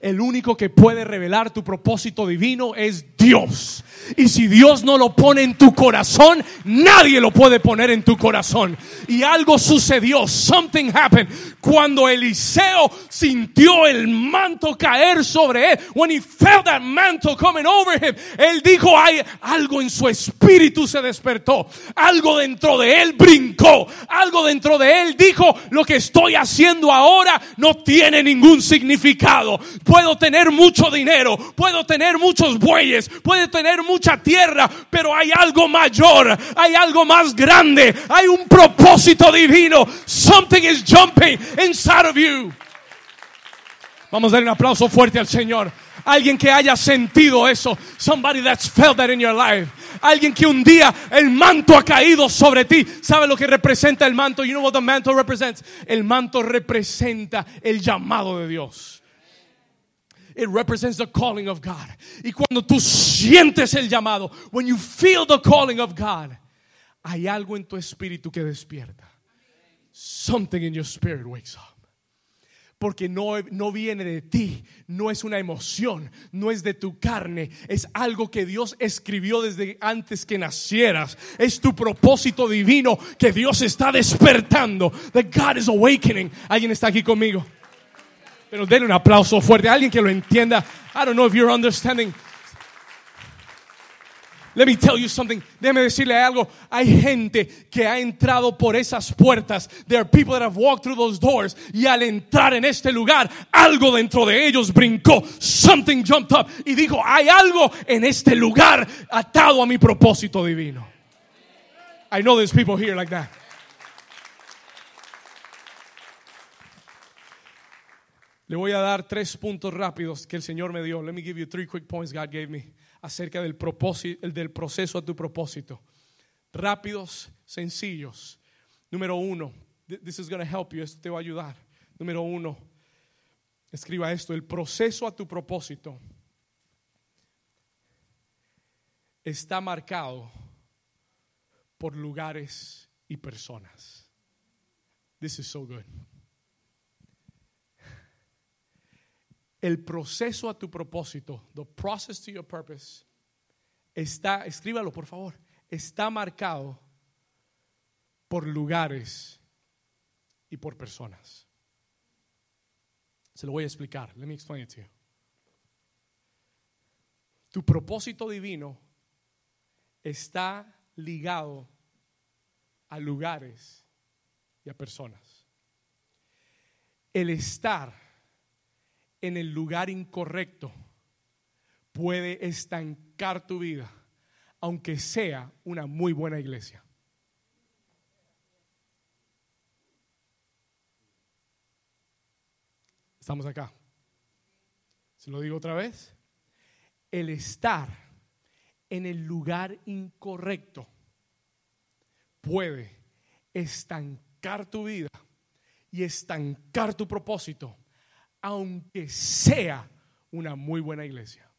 El único que puede revelar tu propósito divino es Dios. Y si Dios no lo pone en tu corazón, nadie lo puede poner en tu corazón. Y algo sucedió, something happened, cuando Eliseo sintió el manto caer sobre él. When he felt that mantle coming over him, él dijo, hay algo en su espíritu se despertó. Algo dentro de él brincó. Algo dentro de él dijo, lo que estoy haciendo ahora no tiene ningún significado. Puedo tener mucho dinero, puedo tener muchos bueyes, puedo tener mucha tierra, pero hay algo mayor, hay algo más grande, hay un propósito divino. Something is jumping inside of you. Vamos a dar un aplauso fuerte al Señor. Alguien que haya sentido eso. Somebody that's felt that in your life. Alguien que un día el manto ha caído sobre ti. ¿Sabe lo que representa el manto? You know what the mantle represents? El manto representa el llamado de Dios. It represents the calling of God. Y cuando tú sientes el llamado, when you feel the calling of God, hay algo en tu espíritu que despierta. Something in your spirit wakes up. Porque no, no viene de ti, no es una emoción, no es de tu carne, es algo que Dios escribió desde antes que nacieras. Es tu propósito divino que Dios está despertando. That God is awakening. ¿Alguien está aquí conmigo? Pero denle un aplauso fuerte a alguien que lo entienda. I don't know if you're understanding. Let me tell you something. Déjeme decirle algo. Hay gente que ha entrado por esas puertas. There are people that have walked through those doors. Y al entrar en este lugar, algo dentro de ellos brincó. Something jumped up. Y dijo, hay algo en este lugar atado a mi propósito divino. I know there's people here like that. Le voy a dar tres puntos rápidos que el Señor me dio. Let me give you three quick points God gave me acerca del propósito, el del proceso a tu propósito. Rápidos, sencillos. Número uno, this is going to help you, esto te va a ayudar. Número uno, escriba esto, el proceso a tu propósito está marcado por lugares y personas. This is so good. El proceso a tu propósito, the process to your purpose, está, escríbalo por favor, está marcado por lugares y por personas. Se lo voy a explicar. Let me explain it to you. Tu propósito divino está ligado a lugares y a personas. El estar en el lugar incorrecto puede estancar tu vida, aunque sea una muy buena iglesia. Estamos acá. Se lo digo otra vez. El estar en el lugar incorrecto puede estancar tu vida y estancar tu propósito, aunque sea una muy buena iglesia.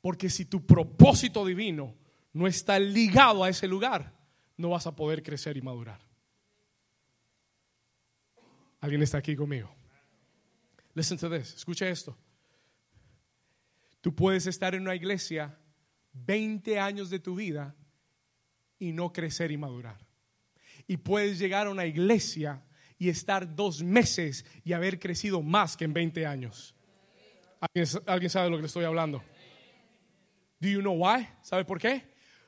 Porque si tu propósito divino no está ligado a ese lugar, no vas a poder crecer y madurar. ¿Alguien está aquí conmigo? Listen to this. Escucha esto. Tú puedes estar en una iglesia 20 años de tu vida y no crecer y madurar. Y puedes llegar a una iglesia y estar dos meses y haber crecido más que en 20 años. ¿Alguien, ¿Alguien, sabe de lo que le estoy hablando? Do you know why? ¿Sabe por qué?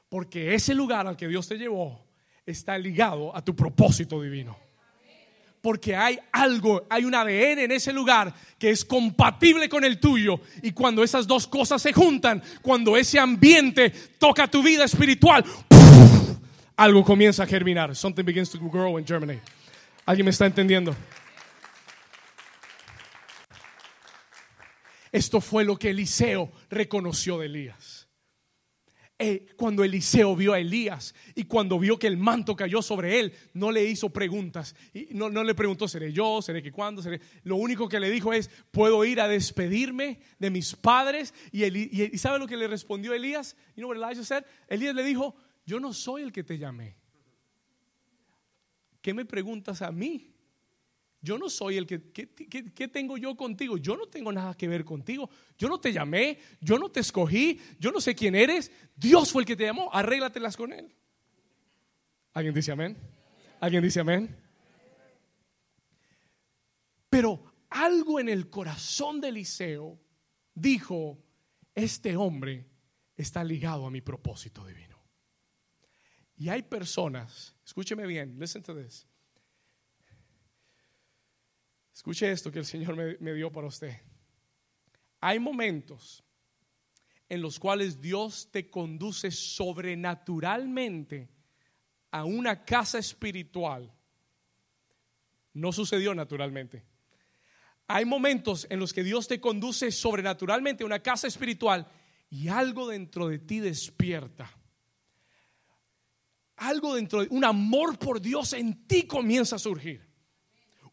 Porque ese lugar al que Dios te llevó está ligado a tu propósito divino porque hay algo, hay un ADN en ese lugar que es compatible con el tuyo. Y cuando esas dos cosas se juntan, cuando ese ambiente toca tu vida espiritual, algo comienza a germinar. Something begins to grow in Germany. ¿Alguien me está entendiendo? Esto fue lo que Eliseo reconoció de Elías. Eh, cuando Eliseo vio a Elías y cuando vio que el manto cayó sobre él, no le hizo preguntas. No, le preguntó, ¿seré yo? ¿Seré que cuándo? ¿Seré? Lo único que le dijo es, ¿puedo ir a despedirme de mis padres? Y, y, ¿sabe lo que le respondió Elías? You know what Elijah said? Elías le dijo, yo no soy el que te llamé. ¿Qué me preguntas a mí? Yo no soy el que, ¿qué, tengo yo contigo? Yo no tengo nada que ver contigo. Yo no te llamé, yo no te escogí, yo no sé quién eres. Dios fue el que te llamó, arréglatelas con Él. ¿Alguien dice amén? ¿Alguien dice amén? Pero algo en el corazón de Eliseo dijo, este hombre está ligado a mi propósito divino. Y hay personas, escúcheme bien, listen to this Escuche esto que el Señor me, dio para usted. Hay momentos en los cuales Dios te conduce sobrenaturalmente a una casa espiritual. No sucedió naturalmente. Hay momentos en los que Dios te conduce sobrenaturalmente a una casa espiritual y algo dentro de ti despierta. Algo dentro de un amor por Dios en ti comienza a surgir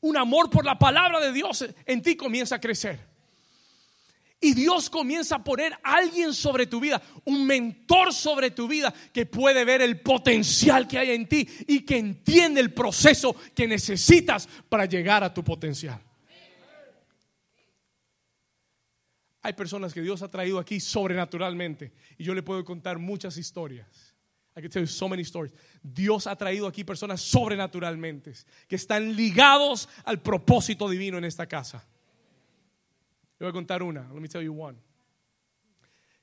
un amor por la palabra de Dios en ti comienza a crecer. Y Dios comienza a poner alguien sobre tu vida, un mentor sobre tu vida que puede ver el potencial que hay en ti y que entiende el proceso que necesitas para llegar a tu potencial. Hay personas que Dios ha traído aquí sobrenaturalmente y yo le puedo contar muchas historias. I can tell you so many stories. Dios ha traído aquí personas sobrenaturalmente que están ligados al propósito divino en esta casa. Le voy a contar una. Let me tell you one.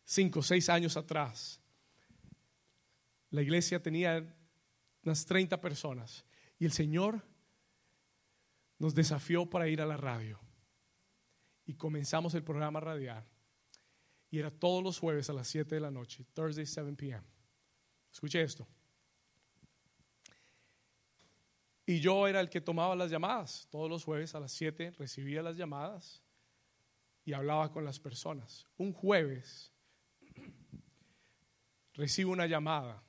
Cinco, seis años atrás, la iglesia tenía unas 30 personas y el Señor nos desafió para ir a la radio. Y comenzamos el programa radial. Y era todos los jueves a las 7 de la noche, Thursday 7 p.m. Escuche esto. Y yo era el que tomaba las llamadas. Todos los jueves a las 7 recibía las llamadas y hablaba con las personas. Un jueves recibo una llamada.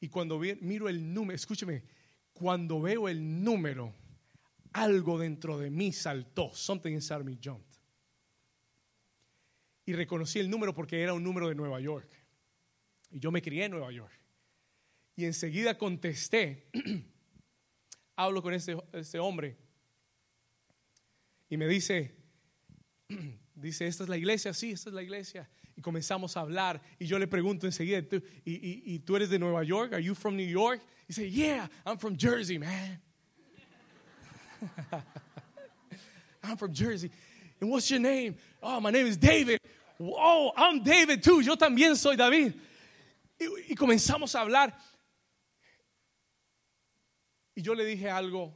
Y cuando miro el número, escúcheme, cuando veo el número, algo dentro de mí saltó. Something inside me jumped. Y reconocí el número porque era un número de Nueva York. Y yo me crié en Nueva York. Y enseguida contesté, hablo con este, este hombre y me dice, dice, esta es la iglesia, sí, esta es la iglesia. Y comenzamos a hablar y yo le pregunto enseguida, ¿y, y, tú eres de Nueva York? ¿Are you from New York? Y dice, yeah, I'm from Jersey, man. I'm from Jersey. And what's your name? Oh, my name is David. Oh, I'm David too. Yo también soy David. Y comenzamos a hablar. Y yo le dije algo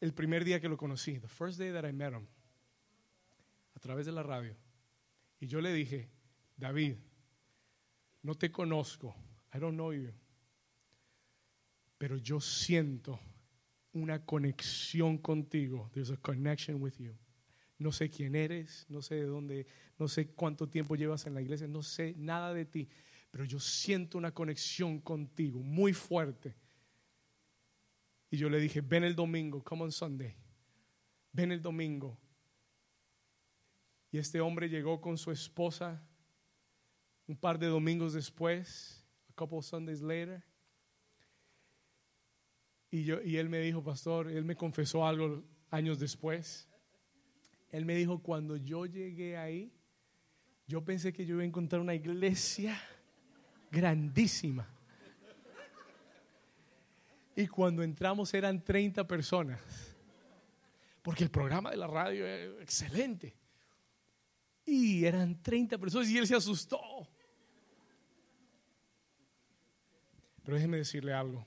el primer día que lo conocí, the first day that I met him, a través de la radio. Y yo le dije, David, no te conozco, I don't know you, pero yo siento una conexión contigo. There's a connection with you. No sé quién eres, no sé de dónde, no sé cuánto tiempo llevas en la iglesia, no sé nada de ti, pero yo siento una conexión contigo muy fuerte. Y yo le dije, ven el domingo, come on Sunday. Ven el domingo. Y este hombre llegó con su esposa un par de domingos después, a couple Sundays later. Y, yo, y él me dijo, pastor, él me confesó algo años después. Él me dijo, cuando yo llegué ahí, yo pensé que yo iba a encontrar una iglesia grandísima. Y cuando entramos eran 30 personas. Porque el programa de la radio es excelente. Y eran 30 personas y él se asustó. Pero déjeme decirle algo.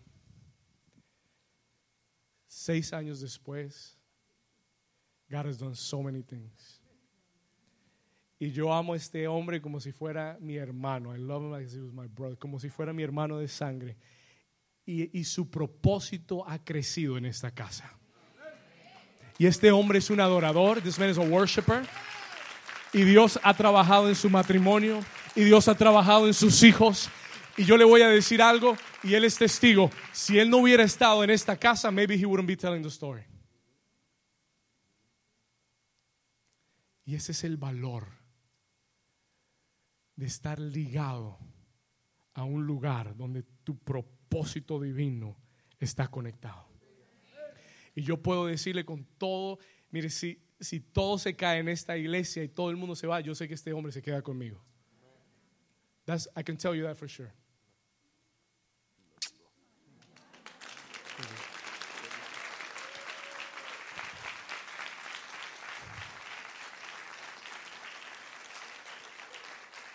Seis años después, God has done so many things. Y yo amo a este hombre como si fuera mi hermano. I love him like he was my brother, como si fuera mi hermano de sangre y, su propósito ha crecido en esta casa. Y este hombre es un adorador, this man is a worshiper. Y Dios ha trabajado en su matrimonio y Dios ha trabajado en sus hijos. Y yo le voy a decir algo y él es testigo. Si él no hubiera estado en esta casa, maybe he wouldn't be telling the story. Y ese es el valor de estar ligado a un lugar donde tu propósito divino está conectado. Y yo puedo decirle con todo, mire, si, si todo se cae en esta iglesia y todo el mundo se va, yo sé que este hombre se queda conmigo. I can tell you that for sure.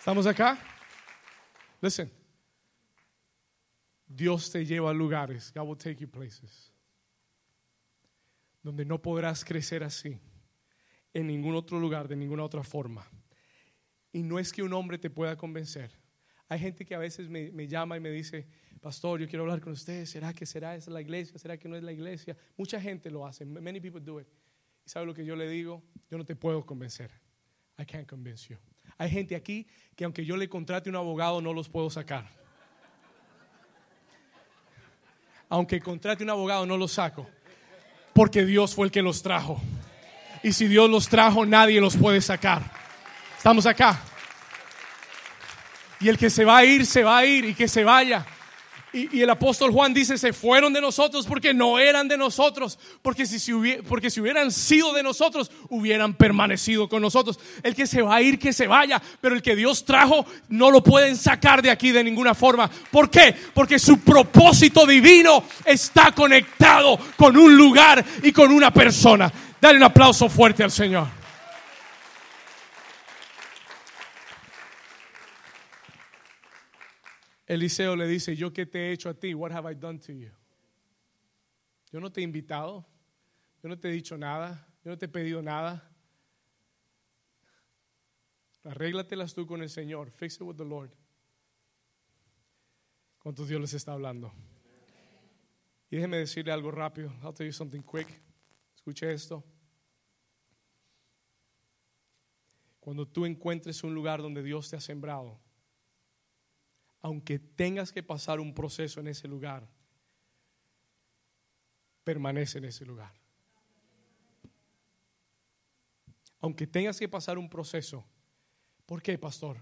¿Estamos acá? Listen. Dios te lleva a lugares, God will take you places, donde no podrás crecer así, en ningún otro lugar, de ninguna otra forma. Y no es que un hombre te pueda convencer. Hay gente que a veces me, llama y me dice, pastor, yo quiero hablar con usted, ¿será que será esa la iglesia? ¿Será que no es la iglesia? Mucha gente lo hace, many people do it. ¿Y sabe lo que yo le digo? Yo no te puedo convencer. I can't convince you. Hay gente aquí que aunque yo le contrate un abogado no los puedo sacar aunque contrate un abogado, no los saco. Porque Dios fue el que los trajo. Y si Dios los trajo, nadie los puede sacar. Estamos acá. Y el que se va a ir, se va a ir y que se vaya. Y, el apóstol Juan dice, se fueron de nosotros porque no eran de nosotros, porque si, porque si hubieran sido de nosotros, hubieran permanecido con nosotros. El que se va a ir, que se vaya, pero el que Dios trajo, no lo pueden sacar de aquí de ninguna forma. ¿Por qué? Porque su propósito divino está conectado con un lugar y con una persona. Dale un aplauso fuerte al Señor. Eliseo le dice, yo qué te he hecho a ti, what have I done to you? Yo no te he invitado, yo no te he dicho nada, yo no te he pedido nada. Arréglatelas tú con el Señor, fix it with the Lord. ¿Cuántos Dios les está hablando? Y déjeme decirle algo rápido. I'll tell you something quick. Escuche esto. Cuando tú encuentres un lugar donde Dios te ha sembrado, aunque tengas que pasar un proceso en ese lugar, permanece en ese lugar. Aunque tengas que pasar un proceso. ¿Por qué, pastor?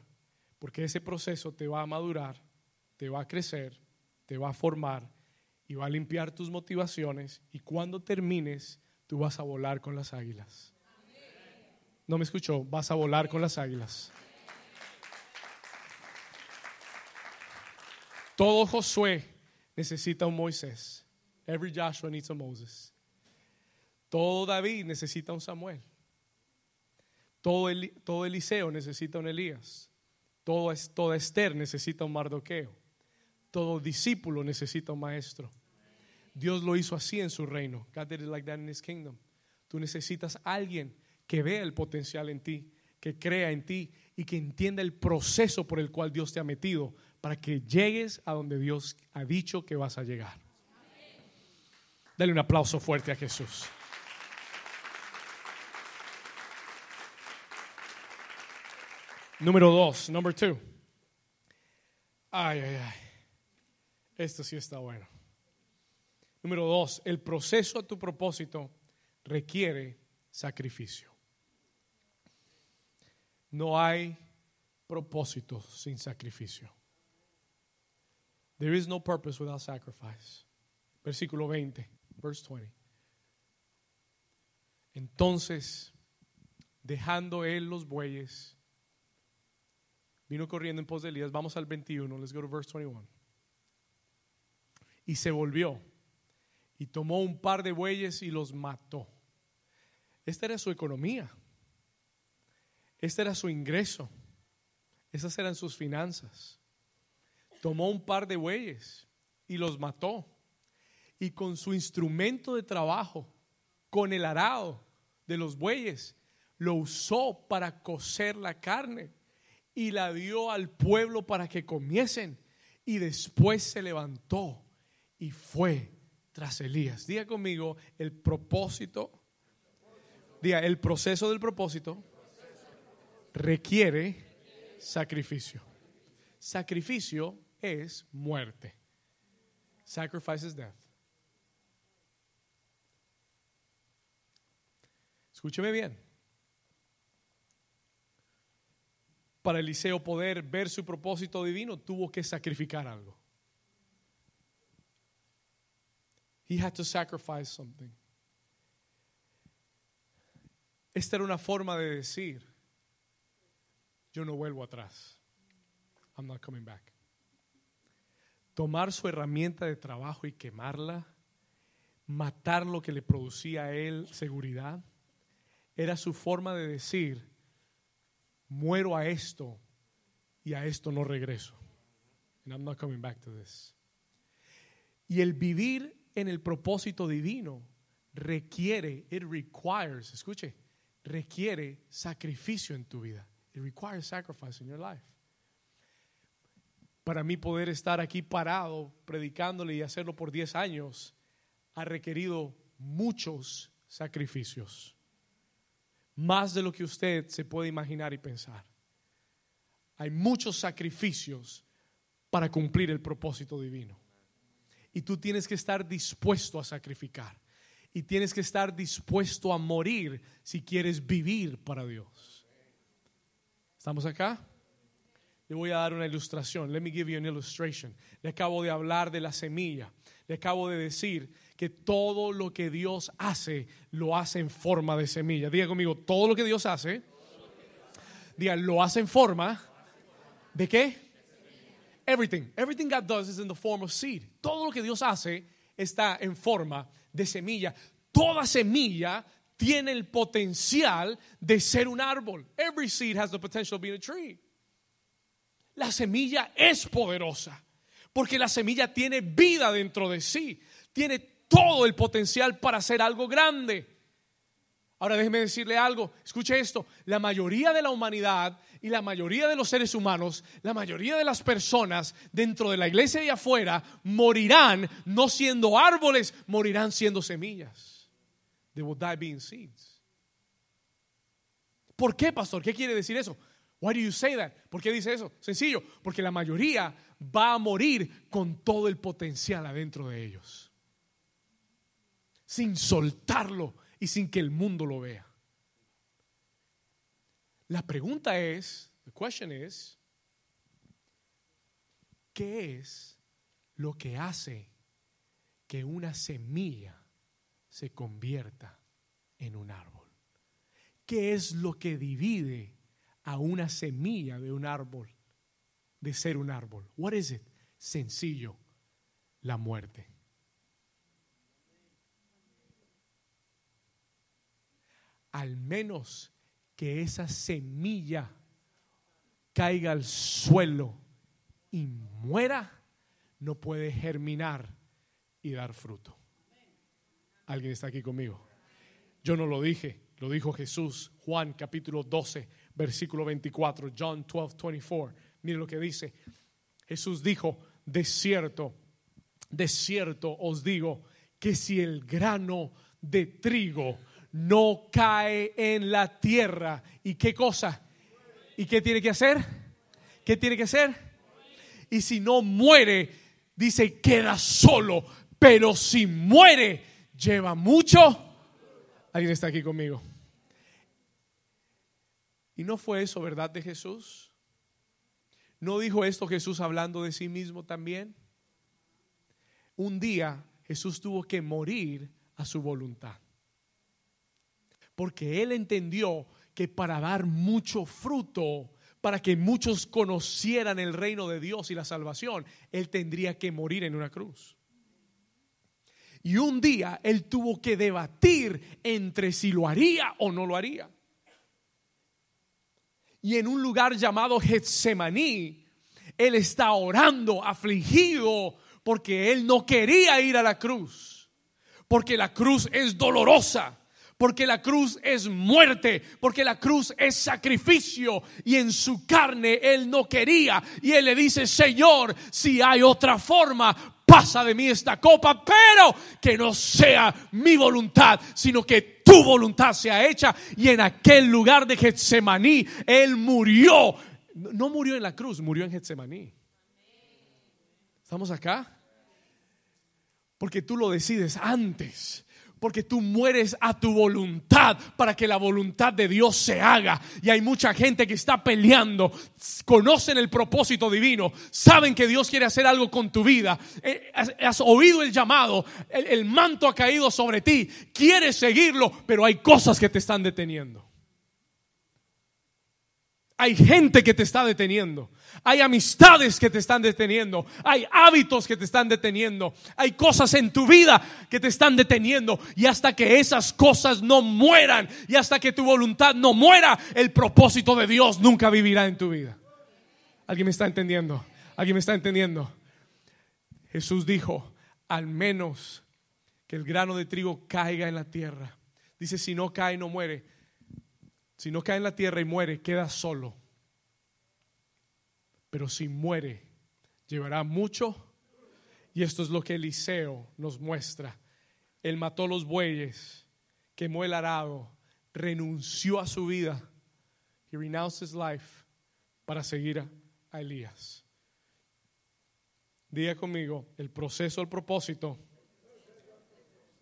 Porque ese proceso te va a madurar, te va a crecer, te va a formar y va a limpiar tus motivaciones y cuando termines tú vas a volar con las águilas. No me escuchó, vas a volar con las águilas. Todo Josué necesita un Moisés. Every Joshua needs a Moses. Todo David necesita un Samuel. Todo, todo Eliseo necesita un Elías. Todo, toda Esther necesita un Mardoqueo. Todo discípulo necesita un maestro. Dios lo hizo así en su reino. God did it like that in his kingdom. Tú necesitas a alguien que vea el potencial en ti, que crea en ti y que entienda el proceso por el cual Dios te ha metido para que llegues a donde Dios ha dicho que vas a llegar. Dale un aplauso fuerte a Jesús. Número dos, number two. Ay, ay, ay. Esto sí está bueno. Número dos, el proceso a tu propósito requiere sacrificio. No hay propósito sin sacrificio. There is no purpose without sacrifice. Versículo 20, verse 20. Entonces, dejando él los bueyes, vino corriendo en pos de Elías. Vamos al 21, let's go to verse 21. Y se volvió y tomó un par de bueyes y los mató. Esta era su economía. Este era su ingreso. Esas eran sus finanzas. Tomó un par de bueyes y los mató. Y con su instrumento de trabajo, con el arado de los bueyes, lo usó para cocer la carne y la dio al pueblo para que comiesen. Y después se levantó y fue tras Elías. Diga conmigo el propósito. Diga, el proceso del propósito requiere sacrificio. Sacrificio es muerte. Sacrifice is death. Escúcheme bien. Para Eliseo poder ver su propósito divino, tuvo que sacrificar algo. He had to sacrifice something. Esta era una forma de decir, yo no vuelvo atrás. I'm not coming back. Tomar su herramienta de trabajo y quemarla, matar lo que le producía a él seguridad, era su forma de decir, muero a esto y a esto no regreso. And I'm not coming back to this. Y el vivir en el propósito divino requiere, it requires, escuche, requiere sacrificio en tu vida. It requires sacrifice in your life. Para mí poder estar aquí parado predicándole y hacerlo por 10 años ha requerido muchos sacrificios. Más de lo que usted se puede imaginar y pensar. Hay muchos sacrificios para cumplir el propósito divino. Y tú tienes que estar dispuesto a sacrificar. Y tienes que estar dispuesto a morir si quieres vivir para Dios. ¿Estamos acá? Le voy a dar una ilustración. Let me give you an illustration. Le acabo de hablar de la semilla. Le acabo de decir que todo lo que Dios hace lo hace en forma de semilla. Diga conmigo, todo lo que Dios hace, diga, lo hace en forma de qué? Everything. Everything God does is in the form of seed. Todo lo que Dios hace está en forma de semilla. Toda semilla tiene el potencial de ser un árbol. Every seed has the potential of being a tree. La semilla es poderosa porque la semilla tiene vida dentro de sí. Tiene todo el potencial para hacer algo grande. Ahora déjeme decirle algo, escuche esto, la mayoría de la humanidad y la mayoría de los seres humanos, la mayoría de las personas dentro de la iglesia y afuera morirán no siendo árboles, morirán siendo semillas. They will die being seeds. ¿Por qué, pastor? ¿Qué quiere decir eso? Why do you say that? ¿Por qué dice eso? Sencillo, porque la mayoría va a morir con todo el potencial adentro de ellos. Sin soltarlo y sin que el mundo lo vea. La pregunta es, the question is, ¿qué es lo que hace que una semilla se convierta en un árbol? ¿Qué es lo que divide a una semilla de un árbol de ser un árbol? What is it? Sencillo, la muerte. Al menos que esa semilla caiga al suelo y muera, no puede germinar y dar fruto. ¿Alguien está aquí conmigo? Yo no lo dije, lo dijo Jesús, Juan capítulo 12, versículo 24, John 12, 24. Mire lo que dice. Jesús dijo, de cierto, de cierto os digo que si el grano de trigo no cae en la tierra. ¿Y qué cosa? ¿Y qué tiene que hacer? ¿Qué tiene que hacer? Y si no muere, dice, queda solo. Pero si muere, lleva mucho. ¿Alguien está aquí conmigo? ¿Y no fue eso verdad de Jesús? ¿No dijo esto Jesús hablando de sí mismo también? Un día Jesús tuvo que morir a su voluntad porque él entendió que para dar mucho fruto, para que muchos conocieran el reino de Dios y la salvación, él tendría que morir en una cruz. Y un día él tuvo que debatir entre si lo haría o no lo haría. Y en un lugar llamado Getsemaní, él está orando, afligido, porque él no quería ir a la cruz, porque la cruz es dolorosa porque la cruz es muerte, porque la cruz es sacrificio y en su carne él no quería. Y él le dice, Señor, si hay otra forma, pasa de mí esta copa, pero que no sea mi voluntad, sino que tu voluntad sea hecha. Y en aquel lugar de Getsemaní, él murió. No murió en la cruz, murió en Getsemaní. ¿Estamos acá? Porque tú lo decides antes porque tú mueres a tu voluntad para que la voluntad de Dios se haga. Y hay mucha gente que está peleando, conocen el propósito divino, saben que Dios quiere hacer algo con tu vida. Eh, has, oído el llamado, el manto ha caído sobre ti, quieres seguirlo, pero hay cosas que te están deteniendo. Hay gente que te está deteniendo. Hay amistades que te están deteniendo. Hay hábitos que te están deteniendo. Hay cosas en tu vida que te están deteniendo. Y hasta que esas cosas no mueran y hasta que tu voluntad no muera, el propósito de Dios nunca vivirá en tu vida. ¿Alguien me está entendiendo? ¿Alguien me está entendiendo? Jesús dijo, al menos que el grano de trigo caiga en la tierra. Dice, si no cae, no muere si no cae en la tierra y muere, queda solo. Pero si muere, llevará mucho. Y esto es lo que Eliseo nos muestra. Él mató los bueyes, quemó el arado, renunció a su vida. He renounced his life para seguir a, Elías. Diga conmigo, el proceso, el propósito.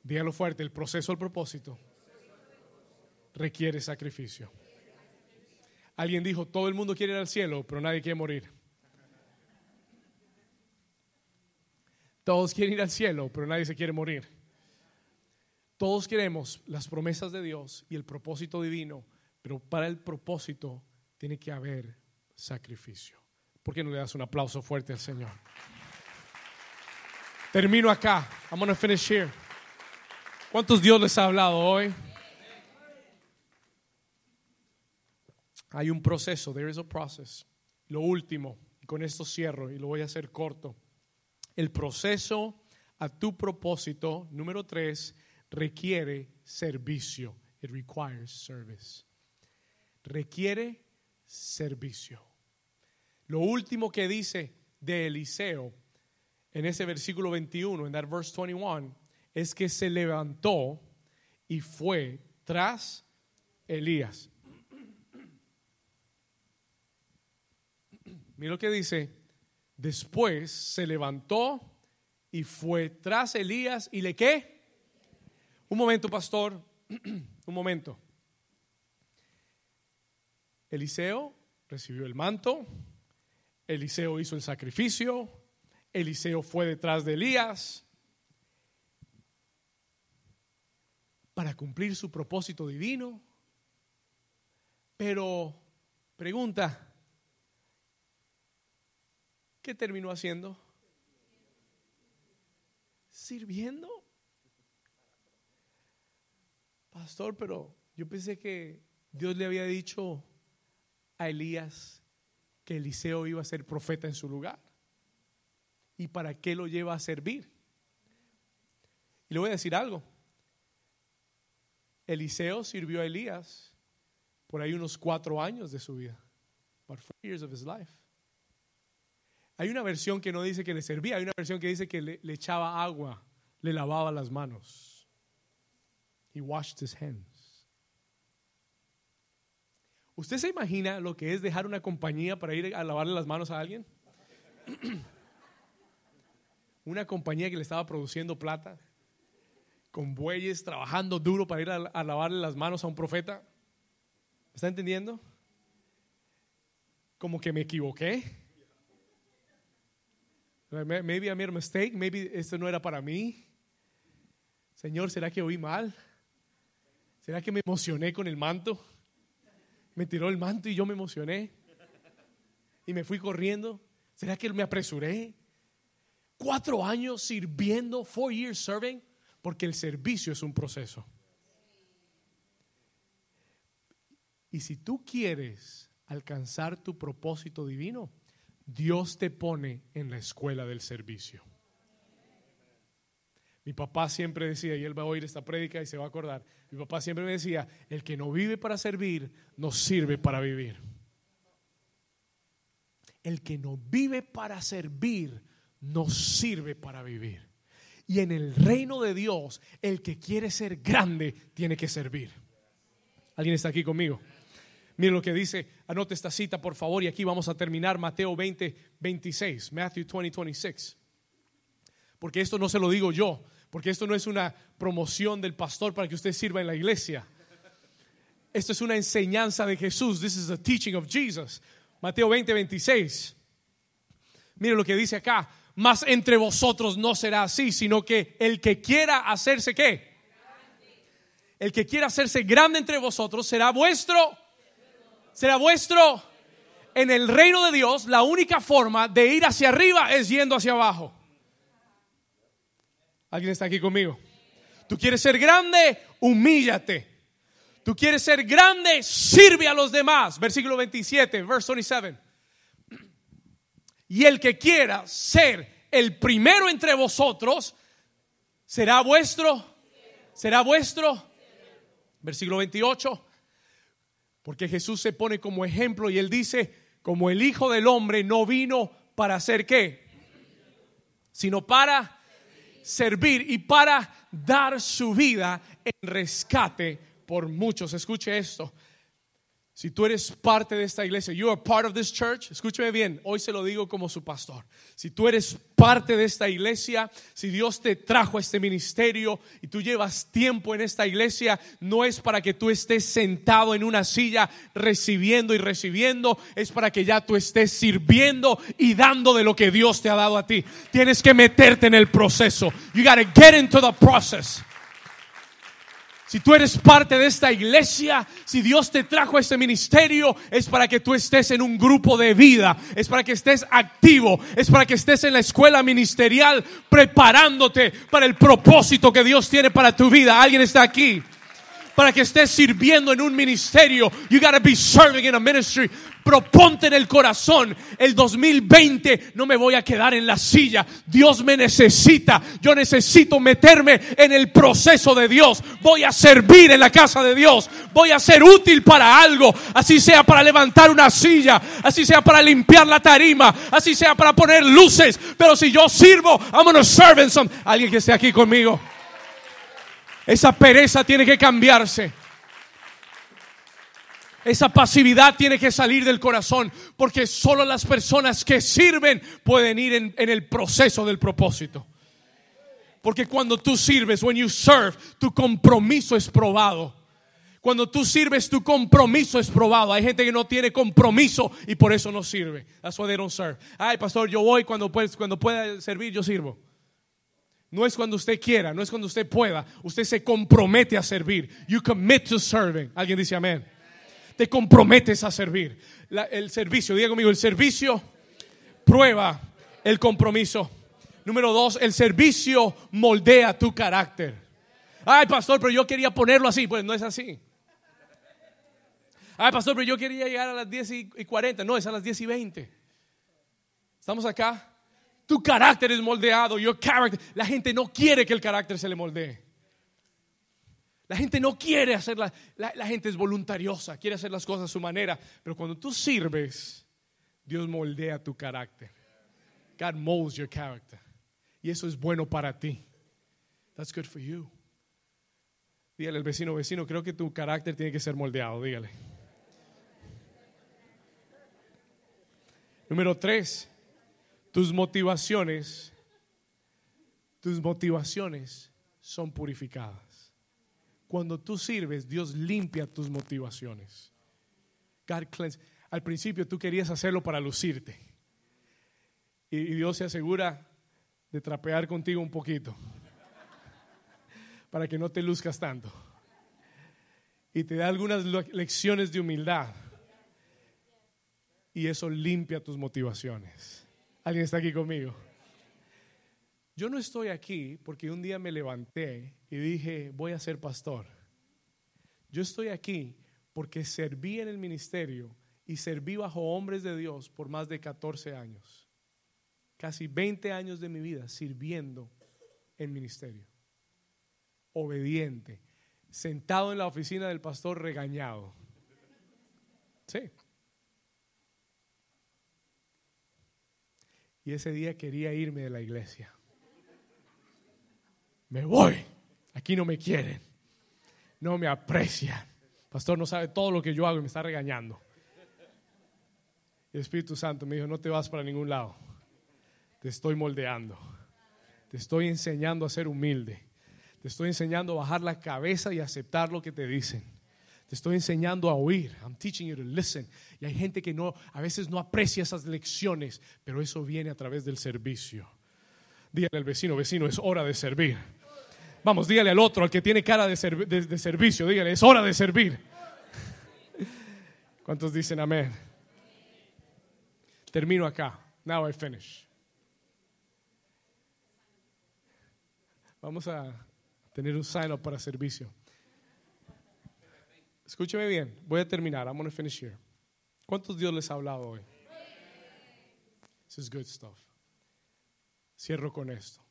Dígalo fuerte, el proceso, el propósito requiere sacrificio. Alguien dijo, todo el mundo quiere ir al cielo, pero nadie quiere morir. Todos quieren ir al cielo, pero nadie se quiere morir. Todos queremos las promesas de Dios y el propósito divino, pero para el propósito tiene que haber sacrificio. ¿Por qué no le das un aplauso fuerte al Señor? Termino acá. I'm going to finish here. ¿Cuántos Dios les ha hablado hoy? Hay un proceso, there is a process. Lo último, con esto cierro y lo voy a hacer corto. El proceso a tu propósito, número tres, requiere servicio. It requires service. Requiere servicio. Lo último que dice de Eliseo en ese versículo 21, en that verse 21, es que se levantó y fue tras Elías. Mira lo que dice. Después se levantó y fue tras Elías y le qué? Un momento, pastor. Un momento. Eliseo recibió el manto. Eliseo hizo el sacrificio. Eliseo fue detrás de Elías para cumplir su propósito divino. Pero, pregunta, ¿qué terminó haciendo? Sirviendo. Pastor, pero yo pensé que Dios le había dicho a Elías que Eliseo iba a ser profeta en su lugar. ¿Y para qué lo lleva a servir? Y le voy a decir algo. Eliseo sirvió a Elías por ahí unos cuatro años de su vida. About four years of his. Hay una versión que no dice que le servía, hay una versión que dice que le, echaba agua, le lavaba las manos. He washed his hands. ¿Usted se imagina lo que es dejar una compañía para ir a lavarle las manos a alguien? una compañía que le estaba produciendo plata, con bueyes, trabajando duro para ir a, a lavarle las manos a un profeta. ¿Está entendiendo? Como que me equivoqué. Maybe I made a mistake. Maybe esto no era para mí. Señor, ¿será que oí mal? ¿Será que me emocioné con el manto? Me tiró el manto y yo me emocioné. Y me fui corriendo. ¿Será que me apresuré? Cuatro años sirviendo, four years serving, porque el servicio es un proceso. Y si tú quieres alcanzar tu propósito divino, Dios te pone en la escuela del servicio. Mi papá siempre decía, y él va a oír esta prédica y se va a acordar, mi papá siempre me decía, el que no vive para servir, no sirve para vivir. El que no vive para servir, no sirve para vivir. Y en el reino de Dios, el que quiere ser grande, tiene que servir. ¿Alguien está aquí conmigo? Mire lo que dice, anote esta cita por favor y aquí vamos a terminar Mateo 20, 26, Matthew 20, 26. Porque esto no se lo digo yo, porque esto no es una promoción del pastor para que usted sirva en la iglesia. Esto es una enseñanza de Jesús. This is the teaching of Jesus. Mateo 20, 26. Mire lo que dice acá. Mas entre vosotros no será así, sino que el que quiera hacerse qué? El que quiera hacerse grande entre vosotros será vuestro será vuestro. En el reino de Dios, la única forma de ir hacia arriba es yendo hacia abajo. ¿Alguien está aquí conmigo? Tú quieres ser grande, humíllate. Tú quieres ser grande, sirve a los demás. Versículo 27, verse 27. Y el que quiera ser el primero entre vosotros, será vuestro, será vuestro. Versículo 28. Porque Jesús se pone como ejemplo y él dice, como el Hijo del Hombre no vino para hacer qué, sino para servir y para dar su vida en rescate por muchos. Escuche esto. Si tú eres parte de esta iglesia, you are part of this church, escúcheme bien, hoy se lo digo como su pastor. Si tú eres parte de esta iglesia, si Dios te trajo a este ministerio y tú llevas tiempo en esta iglesia, no es para que tú estés sentado en una silla recibiendo y recibiendo, es para que ya tú estés sirviendo y dando de lo que Dios te ha dado a ti. Tienes que meterte en el proceso. You got to get into the process. Si tú eres parte de esta iglesia, si Dios te trajo a este ministerio, es para que tú estés en un grupo de vida, es para que estés activo, es para que estés en la escuela ministerial preparándote para el propósito que Dios tiene para tu vida. ¿Alguien está aquí? Para que estés sirviendo en un ministerio. You gotta be serving in a ministry. Proponte en el corazón, el 2020 no me voy a quedar en la silla. Dios me necesita. Yo necesito meterme en el proceso de Dios. Voy a servir en la casa de Dios. Voy a ser útil para algo. Así sea para levantar una silla. Así sea para limpiar la tarima. Así sea para poner luces. Pero si yo sirvo, I'm gonna serve in some. Alguien que esté aquí conmigo. Esa pereza tiene que cambiarse. Esa pasividad tiene que salir del corazón porque solo las personas que sirven pueden ir en, el proceso del propósito. Porque cuando tú sirves, when you serve, tu compromiso es probado. Cuando tú sirves, tu compromiso es probado. Hay gente que no tiene compromiso y por eso no sirve. That's why they don't serve. Ay, pastor, yo voy cuando, pues, cuando pueda servir, yo sirvo. No es cuando usted quiera, no es cuando usted pueda. Usted se compromete a servir. You commit to serving. Alguien dice amén. Te comprometes a servir. El servicio, diga conmigo, el servicio prueba el compromiso. Número dos, el servicio moldea tu carácter. Ay, pastor, pero yo quería ponerlo así. Pues no es así. Ay, pastor, pero yo quería llegar a las 10 y 40. No, es a las 10 y 20. ¿Estamos acá? Tu carácter es moldeado. Your character. La gente no quiere que el carácter se le moldee. La gente no quiere hacerla. La, la, gente es voluntariosa, quiere hacer las cosas a su manera. Pero cuando tú sirves, Dios moldea tu carácter. God molds your character. Y eso es bueno para ti. That's good for you. Dígale al vecino, vecino, creo que tu carácter tiene que ser moldeado. Dígale. Número tres tus motivaciones, tus motivaciones son purificadas. Cuando tú sirves, Dios limpia tus motivaciones. God. Al principio tú querías hacerlo para lucirte. Y Dios se asegura de trapear contigo un poquito. Para que no te luzcas tanto. Y te da algunas lecciones de humildad. Y eso limpia tus motivaciones. ¿Alguien está aquí conmigo? Yo no estoy aquí porque un día me levanté y dije, voy a ser pastor. Yo estoy aquí porque serví en el ministerio y serví bajo hombres de Dios por más de 14 años. Casi 20 años de mi vida sirviendo en ministerio. Obediente. Sentado en la oficina del pastor regañado. Sí. Y ese día quería irme de la iglesia. Me voy. Aquí no me quieren. No me aprecian. Pastor no sabe todo lo que yo hago y me está regañando. El Espíritu Santo me dijo, no te vas para ningún lado. Te estoy moldeando. Te estoy enseñando a ser humilde. Te estoy enseñando a bajar la cabeza y aceptar lo que te dicen. Te estoy enseñando a oír. I'm teaching you to listen. Y hay gente que no, a veces no aprecia esas lecciones, pero eso viene a través del servicio. Dígale al vecino, vecino, es hora de servir. Vamos, dígale al otro, al que tiene cara de, de, de servicio, dígale, es hora de servir. ¿Cuántos dicen amén? Termino acá. Now I finish. Vamos a tener un sign up para servicio. Escúcheme bien, voy a terminar. I'm going to finish here. ¿Cuántos Dios les ha hablado hoy? This is good stuff. Cierro con esto.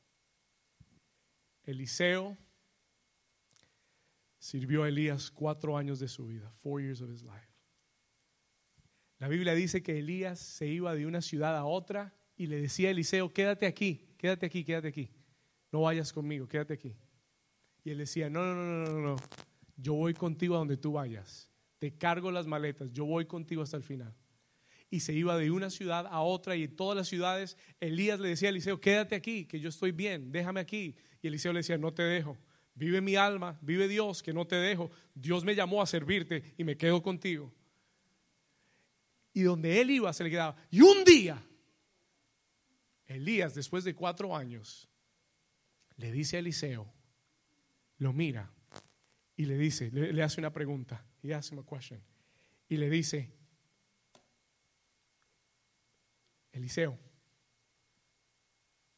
Eliseo sirvió a Elías cuatro años de su vida, four years of his life. La Biblia dice que Elías se iba de una ciudad a otra y le decía a Eliseo, quédate aquí, quédate aquí, quédate aquí. No vayas conmigo, quédate aquí. Y él decía, no, no, no, no, no, yo voy contigo a donde tú vayas, te cargo las maletas, yo voy contigo hasta el final. Y se iba de una ciudad a otra y en todas las ciudades Elías le decía a Eliseo, quédate aquí, que yo estoy bien, déjame aquí. Y Eliseo le decía, no te dejo, vive mi alma, vive Dios, que no te dejo. Dios me llamó a servirte y me quedo contigo. Y donde él iba se le quedaba. Y un día, Elías, después de cuatro años, le dice a Eliseo, lo mira y le dice, le, hace una pregunta. He asks him question. Y le dice, Eliseo,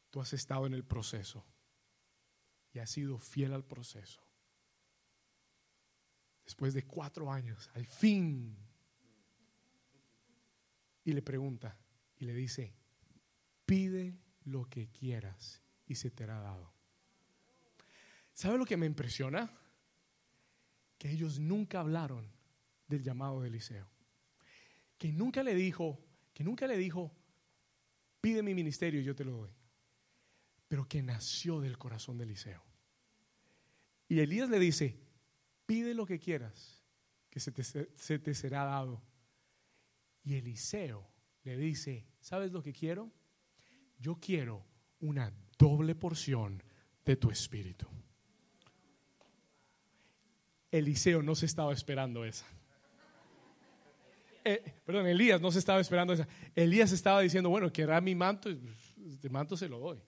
tú has estado en el proceso y has sido fiel al proceso. después de cuatro años, al fin. Y le pregunta y le dice, pide lo que quieras y se te hará dado. ¿Sabe lo que me impresiona? Que ellos nunca hablaron del llamado de Eliseo. Que nunca le dijo, que nunca le dijo, pide mi ministerio y yo te lo doy. Pero que nació del corazón de Eliseo. Y Elías le dice, pide lo que quieras, que se te, se te será dado. Y Eliseo le dice, ¿sabes lo que quiero? Yo quiero una doble porción de tu espíritu. Eliseo no se estaba esperando esa. Eh, perdón, Elías no se estaba esperando esa. Elías estaba diciendo, bueno, querrá mi manto, este manto se lo doy.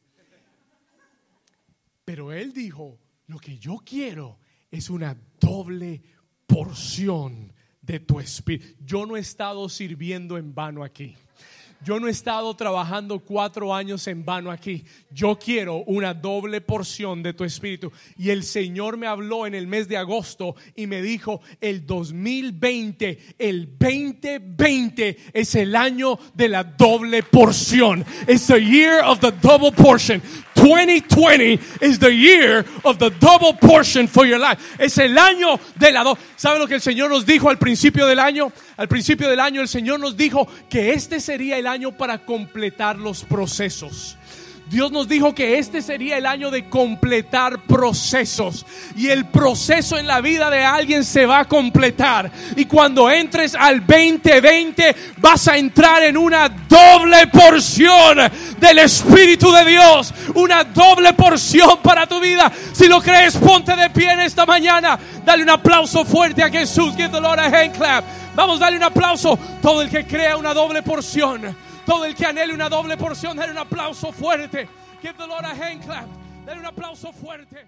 Pero él dijo, lo que yo quiero es una doble porción de tu espíritu. Yo no he estado sirviendo en vano aquí. Yo no he estado trabajando cuatro años en vano aquí. Yo quiero una doble porción de tu espíritu. Y el Señor me habló en el mes de agosto y me dijo, el 2020, el 2020 es el año de la doble porción. It's the year of the double portion. 2020 is the year of the double portion for your life. Es el año de la doble. ¿Sabe lo que el Señor nos dijo al principio del año? Al principio del año el Señor nos dijo que este sería el año para completar los procesos. Dios nos dijo que este sería el año de completar procesos. Y el proceso en la vida de alguien se va a completar. Y cuando entres al 2020 vas a entrar en una doble porción del Espíritu de Dios. Una doble porción para tu vida. Si lo crees, ponte de pie en esta mañana. Dale un aplauso fuerte a Jesús. Give the Lord a hand clap. Vamos, dale un aplauso. Todo el que crea una doble porción. Todo el que anhele una doble porción, dale un aplauso fuerte. Give the Lord a hand clap. Dale un aplauso fuerte.